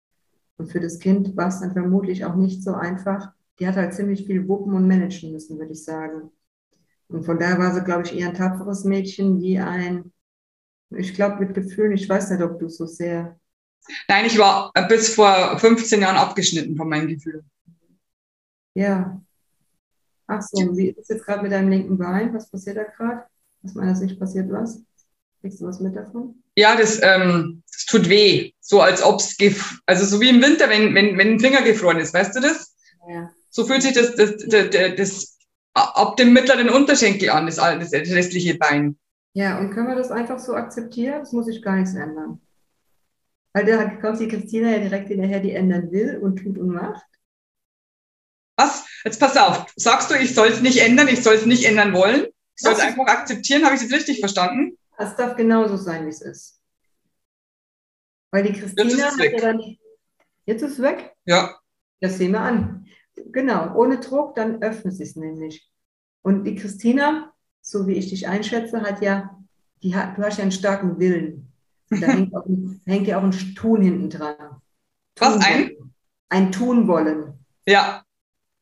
Und für das Kind war es dann vermutlich auch nicht so einfach. Die hat halt ziemlich viel wuppen und managen müssen, würde ich sagen. Und von daher war sie, glaube ich, eher ein tapferes Mädchen, wie ein, ich glaube, mit Gefühlen, ich weiß nicht, ob du so sehr. Nein, ich war bis vor 15 Jahren abgeschnitten von meinen Gefühlen. Ja. Ach so, wie ist jetzt gerade mit deinem linken Bein? Was passiert da gerade? Aus meiner Sicht passiert was? Kriegst du was mit davon? Ja, das, ähm, das tut weh. So als ob es, also so wie im Winter, wenn, wenn, wenn ein Finger gefroren ist, weißt du das? Ja. So fühlt sich das, das, das, das, das ab dem mittleren Unterschenkel an, das, das restliche Bein. Ja, und können wir das einfach so akzeptieren? Das muss sich gar nichts ändern. Weil da kommt die Christina ja direkt hinterher, die ändern will und tut und macht. Was? Jetzt pass auf. Sagst du, ich soll es nicht ändern, ich soll es nicht ändern wollen? Ich soll es einfach akzeptieren? Habe ich es richtig verstanden? Es darf genauso sein, wie es ist. Weil die Christina jetzt ist, ja dann, jetzt ist es weg? Ja. Das sehen wir an. Genau, ohne Druck, dann öffnet sie es nämlich. Und die Christina, so wie ich dich einschätze, hat ja, die hat, du hast ja einen starken Willen. Da hängt, auch, hängt ja auch ein Tun hinten dran. Was, ein? Ein Tun wollen. Ja.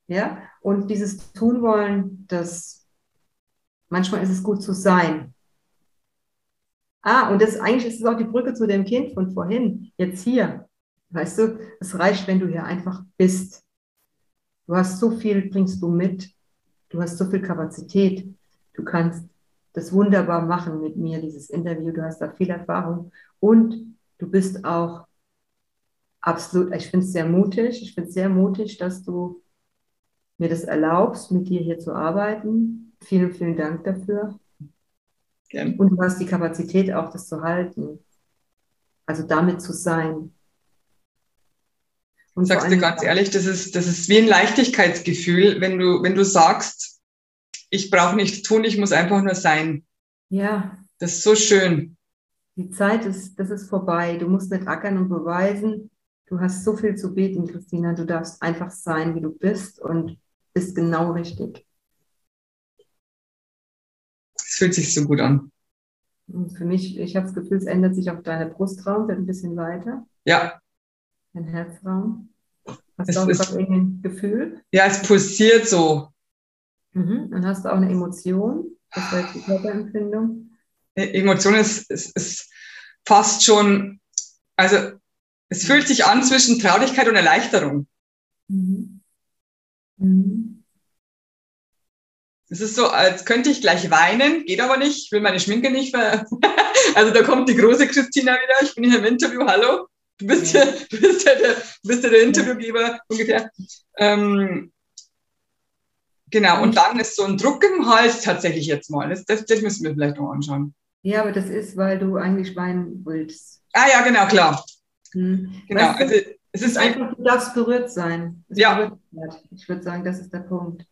Ja, und dieses Tun wollen, das, manchmal ist es gut zu sein. Ah, und das eigentlich ist es auch die Brücke zu dem Kind von vorhin, jetzt hier. Weißt du, es reicht, wenn du hier einfach bist. Du hast so viel, bringst du mit. Du hast so viel Kapazität. Du kannst das wunderbar machen mit mir, dieses Interview. Du hast da viel Erfahrung. Und du bist auch absolut, ich finde es sehr mutig. Ich finde es sehr mutig, dass du mir das erlaubst, mit dir hier zu arbeiten. Vielen, vielen Dank dafür. Gern. Und du hast die Kapazität auch, das zu halten. Also damit zu sein. Und sagst dir ganz ehrlich, das ist, das ist wie ein Leichtigkeitsgefühl, wenn du, wenn du sagst, ich brauche nichts tun, ich muss einfach nur sein. Ja. Das ist so schön. Die Zeit ist, das ist vorbei. Du musst nicht ackern und beweisen. Du hast so viel zu bieten, Christina. Du darfst einfach sein, wie du bist und bist genau richtig fühlt sich so gut an. Und für mich, ich habe das Gefühl, es ändert sich auch deine Brustraum, wird ein bisschen weiter. Ja. Dein Herzraum. Hast es du auch ist, ein Gefühl? Ja, es pulsiert so. Mhm. Dann hast du auch eine Emotion. Das heißt die Körperempfindung. E-, Emotion ist, ist, ist fast schon, also es fühlt sich an zwischen Traurigkeit und Erleichterung. Mhm. Mhm. Es ist so, als könnte ich gleich weinen, geht aber nicht, ich will meine Schminke nicht ver Also da kommt die große Christina wieder, ich bin hier im Interview, hallo. Du bist ja, du bist ja der, du bist ja der Interviewgeber ungefähr. Ähm, Genau, und dann ist so ein Druck im Hals tatsächlich jetzt mal. Das, das, das müssen wir vielleicht noch anschauen. Ja, aber das ist, weil du eigentlich weinen willst. Ah ja, genau, klar. Hm. Genau. Weißt du, Also, es ist einfach, du darfst berührt sein. Es Ja. berührt wird. Ich würde sagen, das ist der Punkt.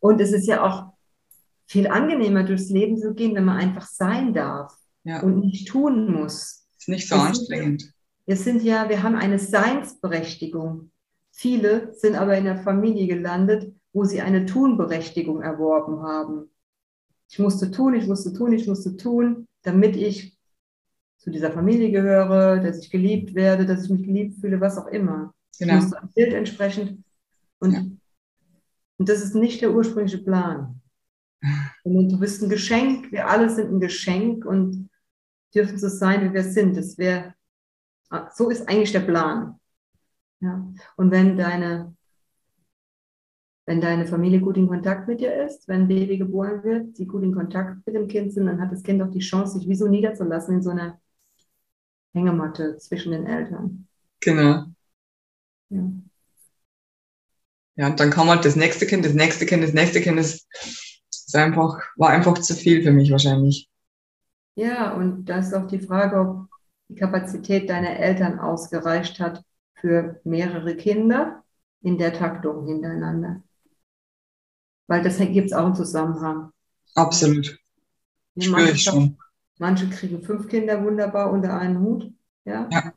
Und es ist ja auch viel angenehmer, durchs Leben zu gehen, wenn man einfach sein darf ja, und nicht tun muss. ist nicht so es- anstrengend. Wir sind ja, wir haben eine Seinsberechtigung. Viele sind aber in der Familie gelandet, wo sie eine Tunberechtigung erworben haben. Ich musste tun, ich musste tun, ich musste tun, damit ich zu dieser Familie gehöre, dass ich geliebt werde, dass ich mich geliebt fühle, was auch immer. Ich Genau. musste am Bild entsprechend. Und, Ja. und das ist nicht der ursprüngliche Plan. Sondern du bist ein Geschenk, wir alle sind ein Geschenk und dürfen so sein, wie wir sind. Das wäre, so ist eigentlich der Plan. Ja. Und wenn deine, wenn deine Familie gut in Kontakt mit dir ist, wenn ein Baby geboren wird, die gut in Kontakt mit dem Kind sind, dann hat das Kind auch die Chance, sich wie so niederzulassen in so einer Hängematte zwischen den Eltern. Genau. Ja. Ja, und dann kam halt das nächste Kind, das nächste Kind, das nächste Kind. Das ist einfach, war einfach zu viel für mich wahrscheinlich. Ja, und da ist auch die Frage, ob die Kapazität deiner Eltern ausgereicht hat für mehrere Kinder in der Taktung hintereinander. Weil das gibt es auch einen Zusammenhang. Absolut. Ja, ich manche, schon. manche kriegen fünf Kinder wunderbar unter einen Hut, ja. Ja.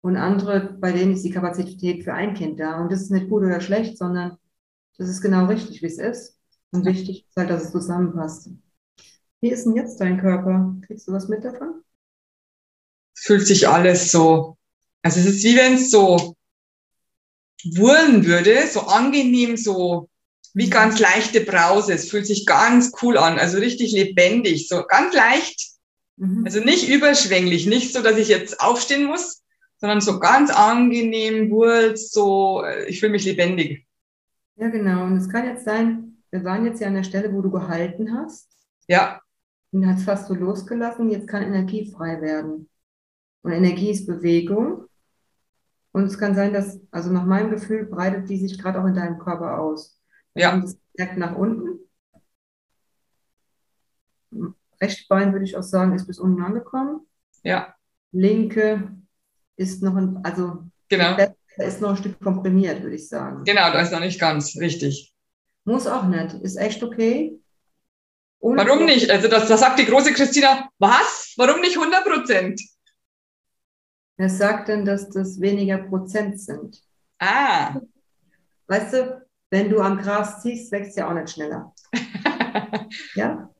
Und andere, bei denen ist die Kapazität für ein Kind da. Und das ist nicht gut oder schlecht, sondern das ist genau richtig, wie es ist. Und wichtig ist halt, dass es zusammenpasst. Wie ist denn jetzt dein Körper? Kriegst du was mit davon? Fühlt sich alles so, also es ist wie wenn es so wurren würde, so angenehm, so wie ganz leichte Brause. Es fühlt sich ganz cool an, also richtig lebendig, so ganz leicht. Mhm. Also nicht überschwänglich, nicht so, dass ich jetzt aufstehen muss, sondern so ganz angenehm, wurz, so, äh, ich fühle mich lebendig. Ja, genau. Und es kann jetzt sein, wir waren jetzt ja an der Stelle, wo du gehalten hast Ja, und hast fast so losgelassen. Jetzt kann Energie frei werden. Und Energie ist Bewegung. Und es kann sein, dass, also nach meinem Gefühl, breitet die sich gerade auch in deinem Körper aus. Wir Ja. das merkt nach unten. Rechte Bein, würde ich auch sagen, ist bis unten angekommen. ja, Linke ist noch ein, also genau. ist noch ein Stück komprimiert, würde ich sagen. Genau, da ist noch nicht ganz richtig. Muss auch nicht. Ist echt okay. Ohne Warum nicht? Also das, das sagt die große Christina, was? Warum nicht 100 Prozent? Wer sagt denn, dass das weniger Prozent sind? Ah, Weißt du, wenn du am Gras ziehst, wächst ja auch nicht schneller. Ja?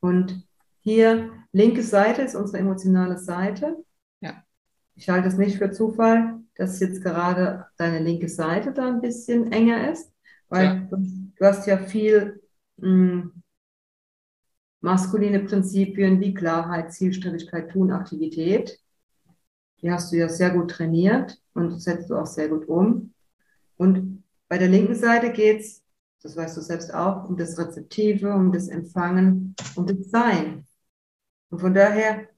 Und hier, linke Seite ist unsere emotionale Seite. Ja. Ich halte es nicht für Zufall, dass jetzt gerade deine linke Seite da ein bisschen enger ist, weil Ja. du, du hast ja viel mh, maskuline Prinzipien wie Klarheit, Zielstrebigkeit, Tun, Aktivität. Die hast du ja sehr gut trainiert und setzt du auch sehr gut um. Und bei der linken Seite geht's, das weißt du selbst auch, um das Rezeptive, um das Empfangen, um das Sein. Und von daher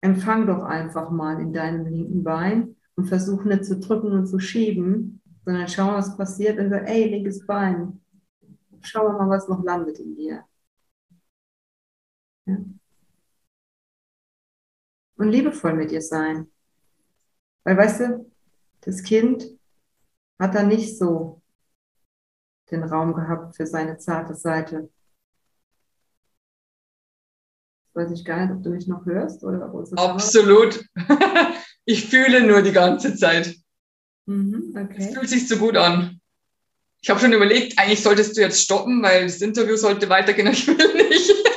empfang doch einfach mal in deinem linken Bein und versuch nicht zu drücken und zu schieben, sondern schau, was passiert und sag, ey, linkes Bein, schau mal, was noch landet in dir. Ja? Und liebevoll mit dir sein. Weil, weißt du, das Kind hat da nicht so den Raum gehabt für seine zarte Seite. Weiß ich gar nicht, ob du mich noch hörst oder ob unsere absolut. Ich fühle nur die ganze Zeit. Mhm, Es okay. fühlt sich so gut an. Ich habe schon überlegt, eigentlich solltest du jetzt stoppen, weil das Interview sollte weitergehen. Ich will nicht.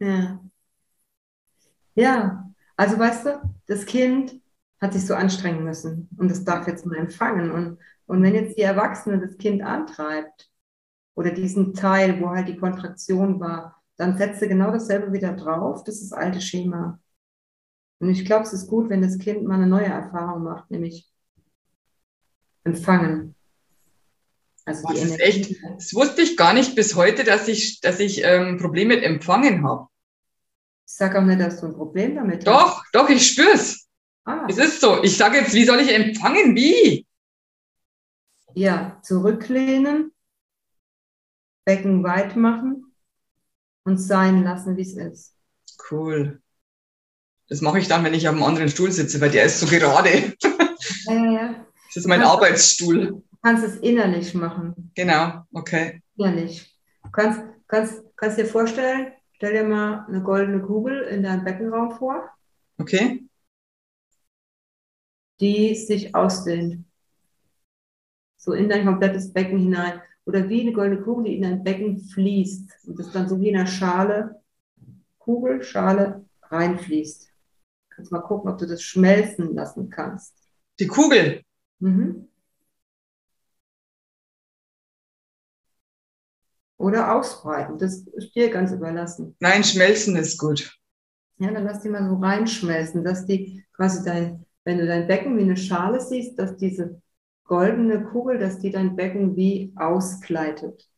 Ja. Ja, also weißt du, das Kind hat sich so anstrengen müssen und das darf jetzt mal empfangen. Und, und wenn jetzt die Erwachsene das Kind antreibt oder diesen Teil, wo halt die Kontraktion war, dann setzt sie genau dasselbe wieder drauf. Das ist das alte Schema. Und ich glaube, es ist gut, wenn das Kind mal eine neue Erfahrung macht, nämlich empfangen. Also Das ist Energie. Das wusste ich gar nicht bis heute, dass ich, dass ich ähm, Probleme mit Empfangen habe. Ich sage auch nicht, dass du ein Problem damit hast. Doch, doch, ich spür's. Ah. Es ist so. Ich sage jetzt, wie soll ich empfangen? Wie? Ja, zurücklehnen, Becken weit machen und sein lassen, wie es ist. Cool. Das mache ich dann, wenn ich auf einem anderen Stuhl sitze, weil der ist so gerade. Ja, ja, ja. Das ist mein kannst, Arbeitsstuhl. Kannst es innerlich machen. Genau, okay. Innerlich. Kannst, kannst, kannst dir vorstellen, stell dir mal eine goldene Kugel in deinem Beckenraum vor. Okay. Die sich ausdehnt. So in dein komplettes Becken hinein. Oder wie eine goldene Kugel, die in dein Becken fließt. Und das dann so wie in einer Schale, Kugel, Schale reinfließt. Du kannst mal gucken, ob du das schmelzen lassen kannst. Die Kugel? Mhm. Oder ausbreiten. Das ist dir ganz überlassen. Nein, schmelzen ist gut. Ja, dann lass die mal so reinschmelzen, dass die quasi dein, wenn du dein Becken wie eine Schale siehst, dass diese goldene Kugel, dass die dein Becken wie auskleidet.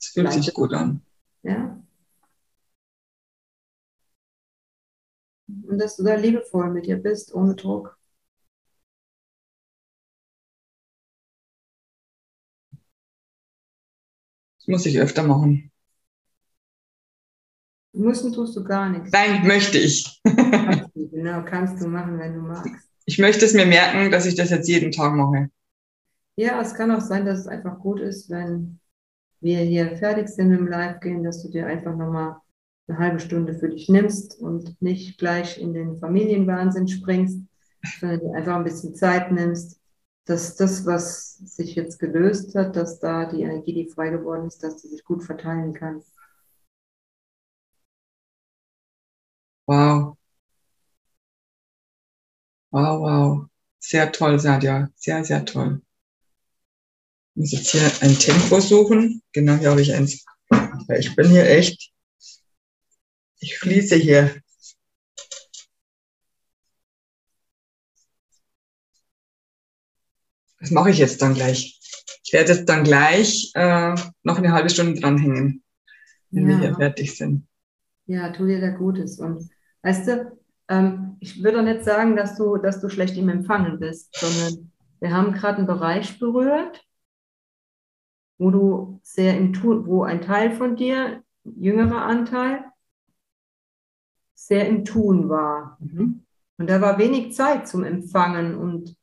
Das fühlt sich gut an. Ja. Und dass du da liebevoll mit dir bist, ohne Druck. Muss ich öfter machen. Müssen tust du gar nichts. Nein, möchte ich. genau, kannst du machen, wenn du magst. Ich möchte es mir merken, dass ich das jetzt jeden Tag mache. Ja, es kann auch sein, dass es einfach gut ist, wenn wir hier fertig sind im Live gehen, dass du dir einfach nochmal eine halbe Stunde für dich nimmst und nicht gleich in den Familienwahnsinn springst, sondern dir einfach ein bisschen Zeit nimmst, dass das, was sich jetzt gelöst hat, dass da die Energie, die frei geworden ist, dass die sich gut verteilen kann. Wow. Wow, wow. Sehr toll, Sadja. Sehr, sehr toll. Ich muss jetzt hier ein Tempo suchen. Genau, hier habe ich eins. Ich bin hier echt ich schließe hier. Das mache ich jetzt dann gleich. Ich werde jetzt dann gleich äh, noch eine halbe Stunde dranhängen, wenn ja. wir hier fertig sind. Ja, tu dir da Gutes. Und weißt du, ähm, ich würde auch nicht sagen, dass du, dass du schlecht im Empfangen bist, sondern wir haben gerade einen Bereich berührt, wo du sehr im Tun, wo ein Teil von dir, jüngerer Anteil, sehr im Tun war. Mhm. Und da war wenig Zeit zum Empfangen und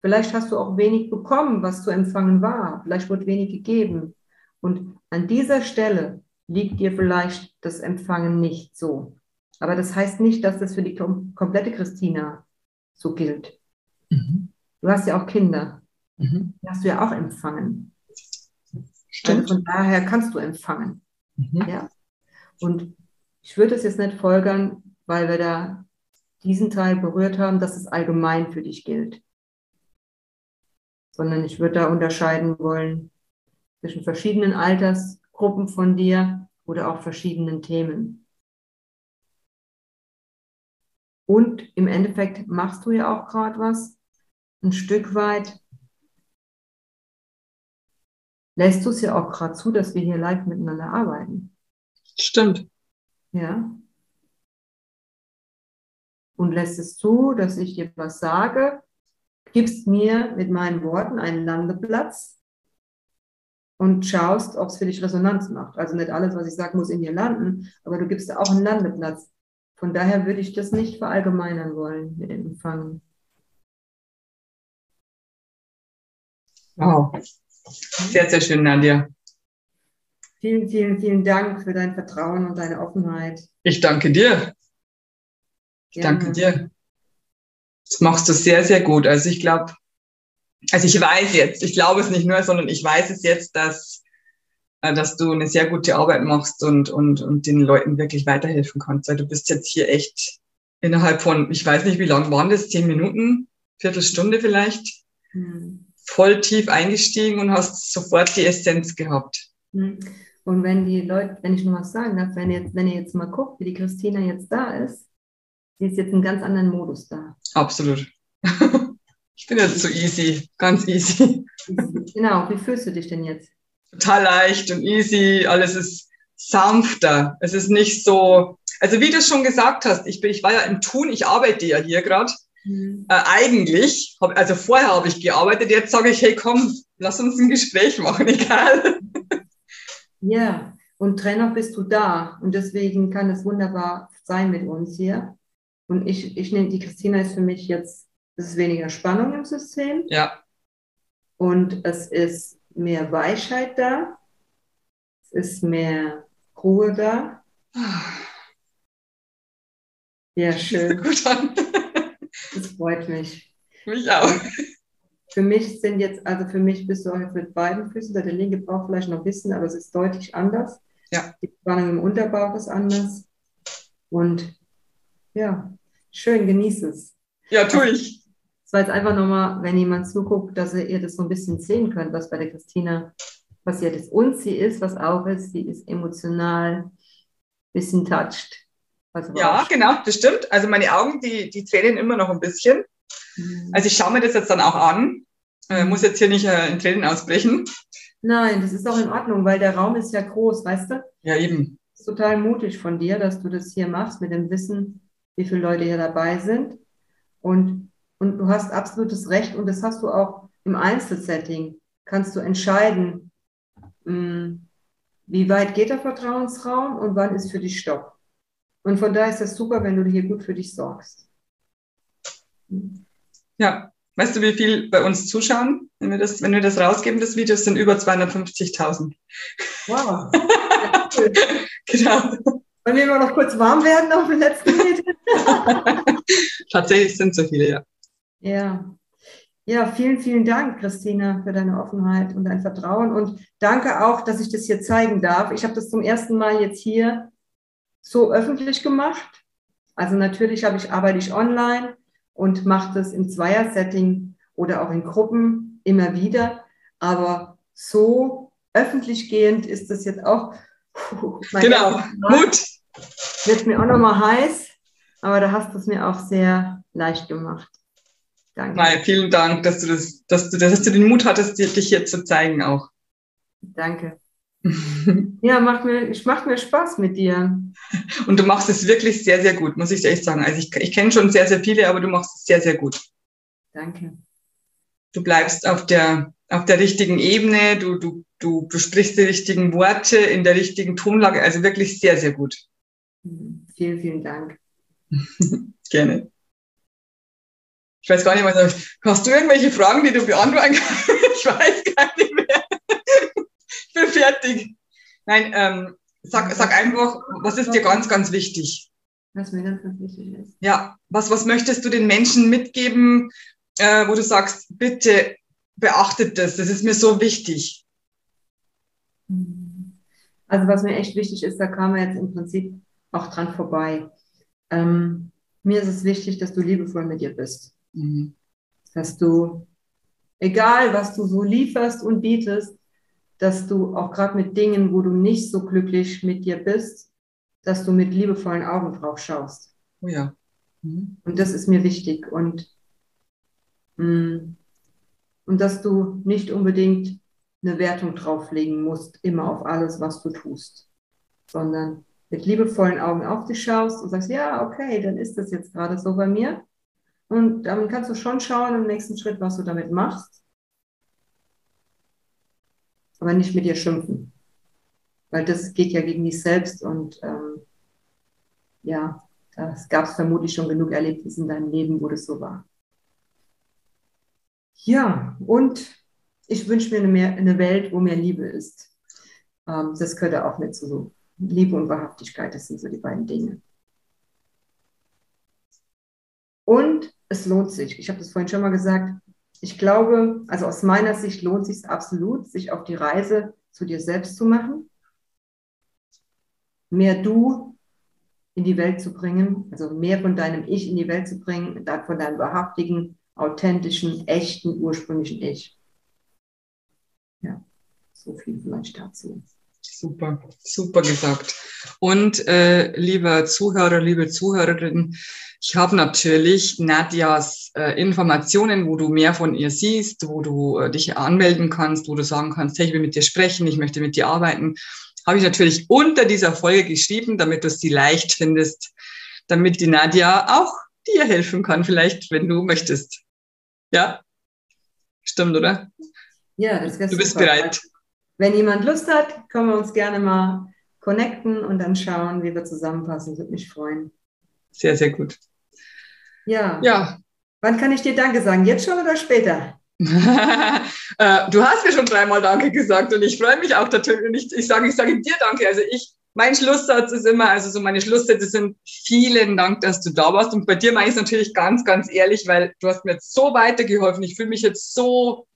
vielleicht hast du auch wenig bekommen, was zu empfangen war. Vielleicht wurde wenig gegeben. Und an dieser Stelle liegt dir vielleicht das Empfangen nicht so. Aber das heißt nicht, dass das für die komplette Christina so gilt. Mhm. Du hast ja auch Kinder. Mhm. Die hast du ja auch empfangen. Stimmt. Also von daher kannst du empfangen. Mhm. Ja. Und ich würde es jetzt nicht folgern, weil wir da diesen Teil berührt haben, dass es allgemein für dich gilt. Sondern ich würde da unterscheiden wollen zwischen verschiedenen Altersgruppen von dir oder auch verschiedenen Themen. Und im Endeffekt machst du ja auch gerade was, ein Stück weit. Lässt du es ja auch gerade zu, dass wir hier live miteinander arbeiten. Stimmt. Ja. Und lässt es zu, dass ich dir was sage, gibst mir mit meinen Worten einen Landeplatz und schaust, ob es für dich Resonanz macht. Also nicht alles, was ich sage, muss in dir landen, aber du gibst auch einen Landeplatz. Von daher würde ich das nicht verallgemeinern wollen mit dem Empfangen. Wow. Sehr, sehr schön, Nadia. Vielen, vielen, vielen Dank für dein Vertrauen und deine Offenheit. Ich danke dir. Ich Gerne. danke dir. Das machst du sehr, sehr gut. Also ich glaube, also ich weiß jetzt, ich glaube es nicht nur, sondern ich weiß es jetzt, dass, äh, dass du eine sehr gute Arbeit machst und, und, und den Leuten wirklich weiterhelfen kannst. Weil du bist jetzt hier echt innerhalb von, ich weiß nicht, wie lang waren das, zehn Minuten, Viertelstunde vielleicht, hm. voll tief eingestiegen und hast sofort die Essenz gehabt. Hm. Und wenn die Leute, wenn ich noch was sagen darf, wenn ihr, wenn ihr jetzt mal guckt, wie die Christina jetzt da ist, sie ist jetzt in ganz anderen Modus da. Absolut. ich bin jetzt so easy, ganz easy. Genau, wie fühlst du dich denn jetzt? Total leicht und easy, alles ist sanfter. Es ist nicht so Also wie du schon gesagt hast, ich, bin, ich war ja im Tun, ich arbeite ja hier gerade. Mhm. Äh, eigentlich, hab, also vorher habe ich gearbeitet, jetzt sage ich, hey komm, lass uns ein Gespräch machen, egal. Ja, und Trainer bist du da und deswegen kann es wunderbar sein mit uns hier. Und ich, ich nehme, die Christina ist für mich jetzt, es ist weniger Spannung im System. Ja. Und es ist mehr Weichheit da. Es ist mehr Ruhe da. Ja, schön. Gut an. Das freut mich. Mich auch. Für mich sind jetzt, also für mich bist du auch jetzt mit beiden Füßen, der linke braucht vielleicht noch ein bisschen, aber es ist deutlich anders. Ja. Die Spannung im Unterbauch ist anders. Und ja, schön, genieß es. Ja, tue ich. Es war jetzt einfach nochmal, wenn jemand zuguckt, dass ihr das so ein bisschen sehen könnt, was bei der Christina passiert ist. Und sie ist, was auch ist, sie ist emotional ein bisschen touched. Also ja, genau, das stimmt. Also meine Augen, die, die tränen immer noch ein bisschen. Mhm. Also ich schaue mir das jetzt dann auch an. Äh, muss jetzt hier nicht äh, in Tränen ausbrechen. Nein, das ist auch in Ordnung, weil der Raum ist ja groß, weißt du? Ja, eben. Das ist total mutig von dir, dass du das hier machst mit dem Wissen, wie viele Leute hier dabei sind. Und, und du hast absolutes Recht und das hast du auch im Einzelsetting. Kannst du entscheiden, mh, hm, wie weit geht der Vertrauensraum und wann ist für dich Stopp. Und von daher ist es super, wenn du hier gut für dich sorgst. Ja, weißt du, wie viel bei uns zuschauen? Wenn wir das, wenn wir das rausgeben, das Video, sind über 250.000. Wow. genau. Wollen wir mal noch kurz warm werden auf den letzten Meter? Tatsächlich sind so viele, ja. Ja. Ja, vielen, vielen Dank, Christina, für deine Offenheit und dein Vertrauen. Und danke auch, dass ich das hier zeigen darf. Ich habe das zum ersten Mal jetzt hier so öffentlich gemacht. Also natürlich habe ich, arbeite ich online und mache das im Zweier-Setting oder auch in Gruppen immer wieder. Aber so öffentlich gehend ist das jetzt auch. genau, Mut. Wird mir auch nochmal heiß, aber da hast du es mir auch sehr leicht gemacht. Danke. Mai, vielen Dank, dass du, das, dass, du, dass du den Mut hattest, dich hier zu zeigen auch. Danke. ja, macht mir, macht mir Spaß mit dir. Und du machst es wirklich sehr, sehr gut, muss ich echt sagen. Also ich, ich kenne schon sehr, sehr viele, aber du machst es sehr, sehr gut. Danke. Du bleibst auf der, auf der richtigen Ebene, du, du, du, du sprichst die richtigen Worte in der richtigen Tonlage, also wirklich sehr, sehr gut. Mhm. Vielen, vielen Dank. Gerne. Ich weiß gar nicht, was hast du irgendwelche Fragen, die du beantworten kannst? Ich weiß gar nicht mehr. Ich bin fertig. Nein, ähm, sag, sag einfach, was ist dir ganz, ganz wichtig? Was mir ganz, ganz wichtig ist. Ja, was, was möchtest du den Menschen mitgeben, äh, wo du sagst, bitte beachtet das, das ist mir so wichtig? Also was mir echt wichtig ist, da kam jetzt im Prinzip auch dran vorbei. Ähm, mir ist es wichtig, dass du liebevoll mit dir bist. Mhm. Dass du, egal was du so lieferst und bietest, dass du auch gerade mit Dingen, wo du nicht so glücklich mit dir bist, dass du mit liebevollen Augen drauf schaust. Oh ja. Mhm. Und das ist mir wichtig. Und, mh, mm, und dass du nicht unbedingt eine Wertung drauflegen musst, immer auf alles, was du tust, sondern mit liebevollen Augen auf dich schaust und sagst, ja, okay, dann ist das jetzt gerade so bei mir. Und dann kannst du schon schauen im nächsten Schritt, was du damit machst. Aber nicht mit dir schimpfen. Weil das geht ja gegen dich selbst und ähm, ja, das gab es vermutlich schon genug Erlebnisse in deinem Leben, wo das so war. Ja, und ich wünsche mir eine, mehr, eine, Welt, wo mehr Liebe ist. Ähm, das gehört auch mit zu so. Liebe und Wahrhaftigkeit, das sind so die beiden Dinge. Und es lohnt sich. Ich habe das vorhin schon mal gesagt. Ich glaube, also aus meiner Sicht lohnt es sich absolut, sich auf die Reise zu dir selbst zu machen, mehr du in die Welt zu bringen, also mehr von deinem Ich in die Welt zu bringen, von deinem wahrhaftigen, authentischen, echten, ursprünglichen Ich. Ja, so viel vielleicht dazu. Super, super gesagt. Und äh, lieber Zuhörer, liebe Zuhörerin, ich habe natürlich Nadjas äh, Informationen, wo du mehr von ihr siehst, wo du äh, dich anmelden kannst, wo du sagen kannst, hey, ich will mit dir sprechen, ich möchte mit dir arbeiten, habe ich natürlich unter dieser Folge geschrieben, damit du sie leicht findest, damit die Nadja auch dir helfen kann, vielleicht, wenn du möchtest. Ja? Stimmt, oder? Ja, das wäre Du bist bereit. Wenn jemand Lust hat, können wir uns gerne mal connecten und dann schauen, wie wir zusammenpassen. Würde mich freuen. Sehr, sehr gut. Ja. Ja. Wann kann ich dir Danke sagen? Jetzt schon oder später? Äh, du hast mir schon dreimal Danke gesagt und ich freue mich auch natürlich. Und ich, ich sage, ich sage dir Danke. Also ich, mein Schlusssatz ist immer, also so meine Schlusssätze sind vielen Dank, dass du da warst. Und bei dir meine ich es natürlich ganz, ganz ehrlich, weil du hast mir jetzt so weitergeholfen. Ich fühle mich jetzt so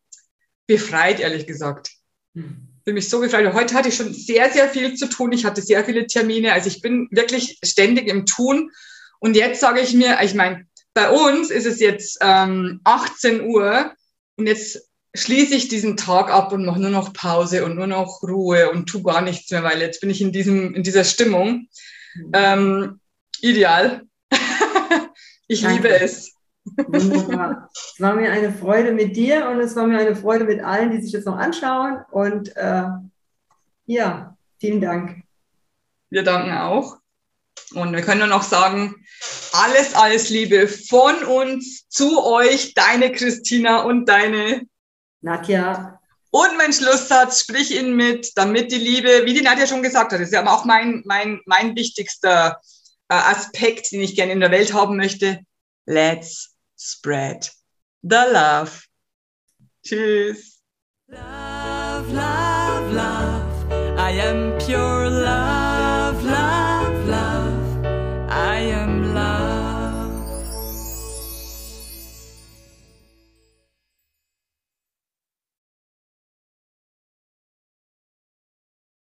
befreit, ehrlich gesagt. Hm. Fühle mich so befreit. Heute hatte ich schon sehr, sehr viel zu tun. Ich hatte sehr viele Termine. Also ich bin wirklich ständig im Tun. Und jetzt sage ich mir, ich meine, bei uns ist es jetzt ähm, 18 Uhr und jetzt schließe ich diesen Tag ab und mache nur noch Pause und nur noch Ruhe und tu gar nichts mehr, weil jetzt bin ich in diesem in dieser Stimmung. Mhm. Ähm, ideal. ich Danke. liebe es. Wunderbar. Es war mir eine Freude mit dir und es war mir eine Freude mit allen, die sich das noch anschauen. Und äh, ja, vielen Dank. Wir danken auch. Und wir können nur noch sagen, alles, alles Liebe von uns zu euch, deine Christina und deine Nadja. Und mein Schlusssatz, sprich ihn mit, damit die Liebe, wie die Nadja schon gesagt hat, ist ja auch mein, mein, mein wichtigster äh, Aspekt, den ich gerne in der Welt haben möchte. Let's spread the love. Tschüss. Love, love, love. I am pure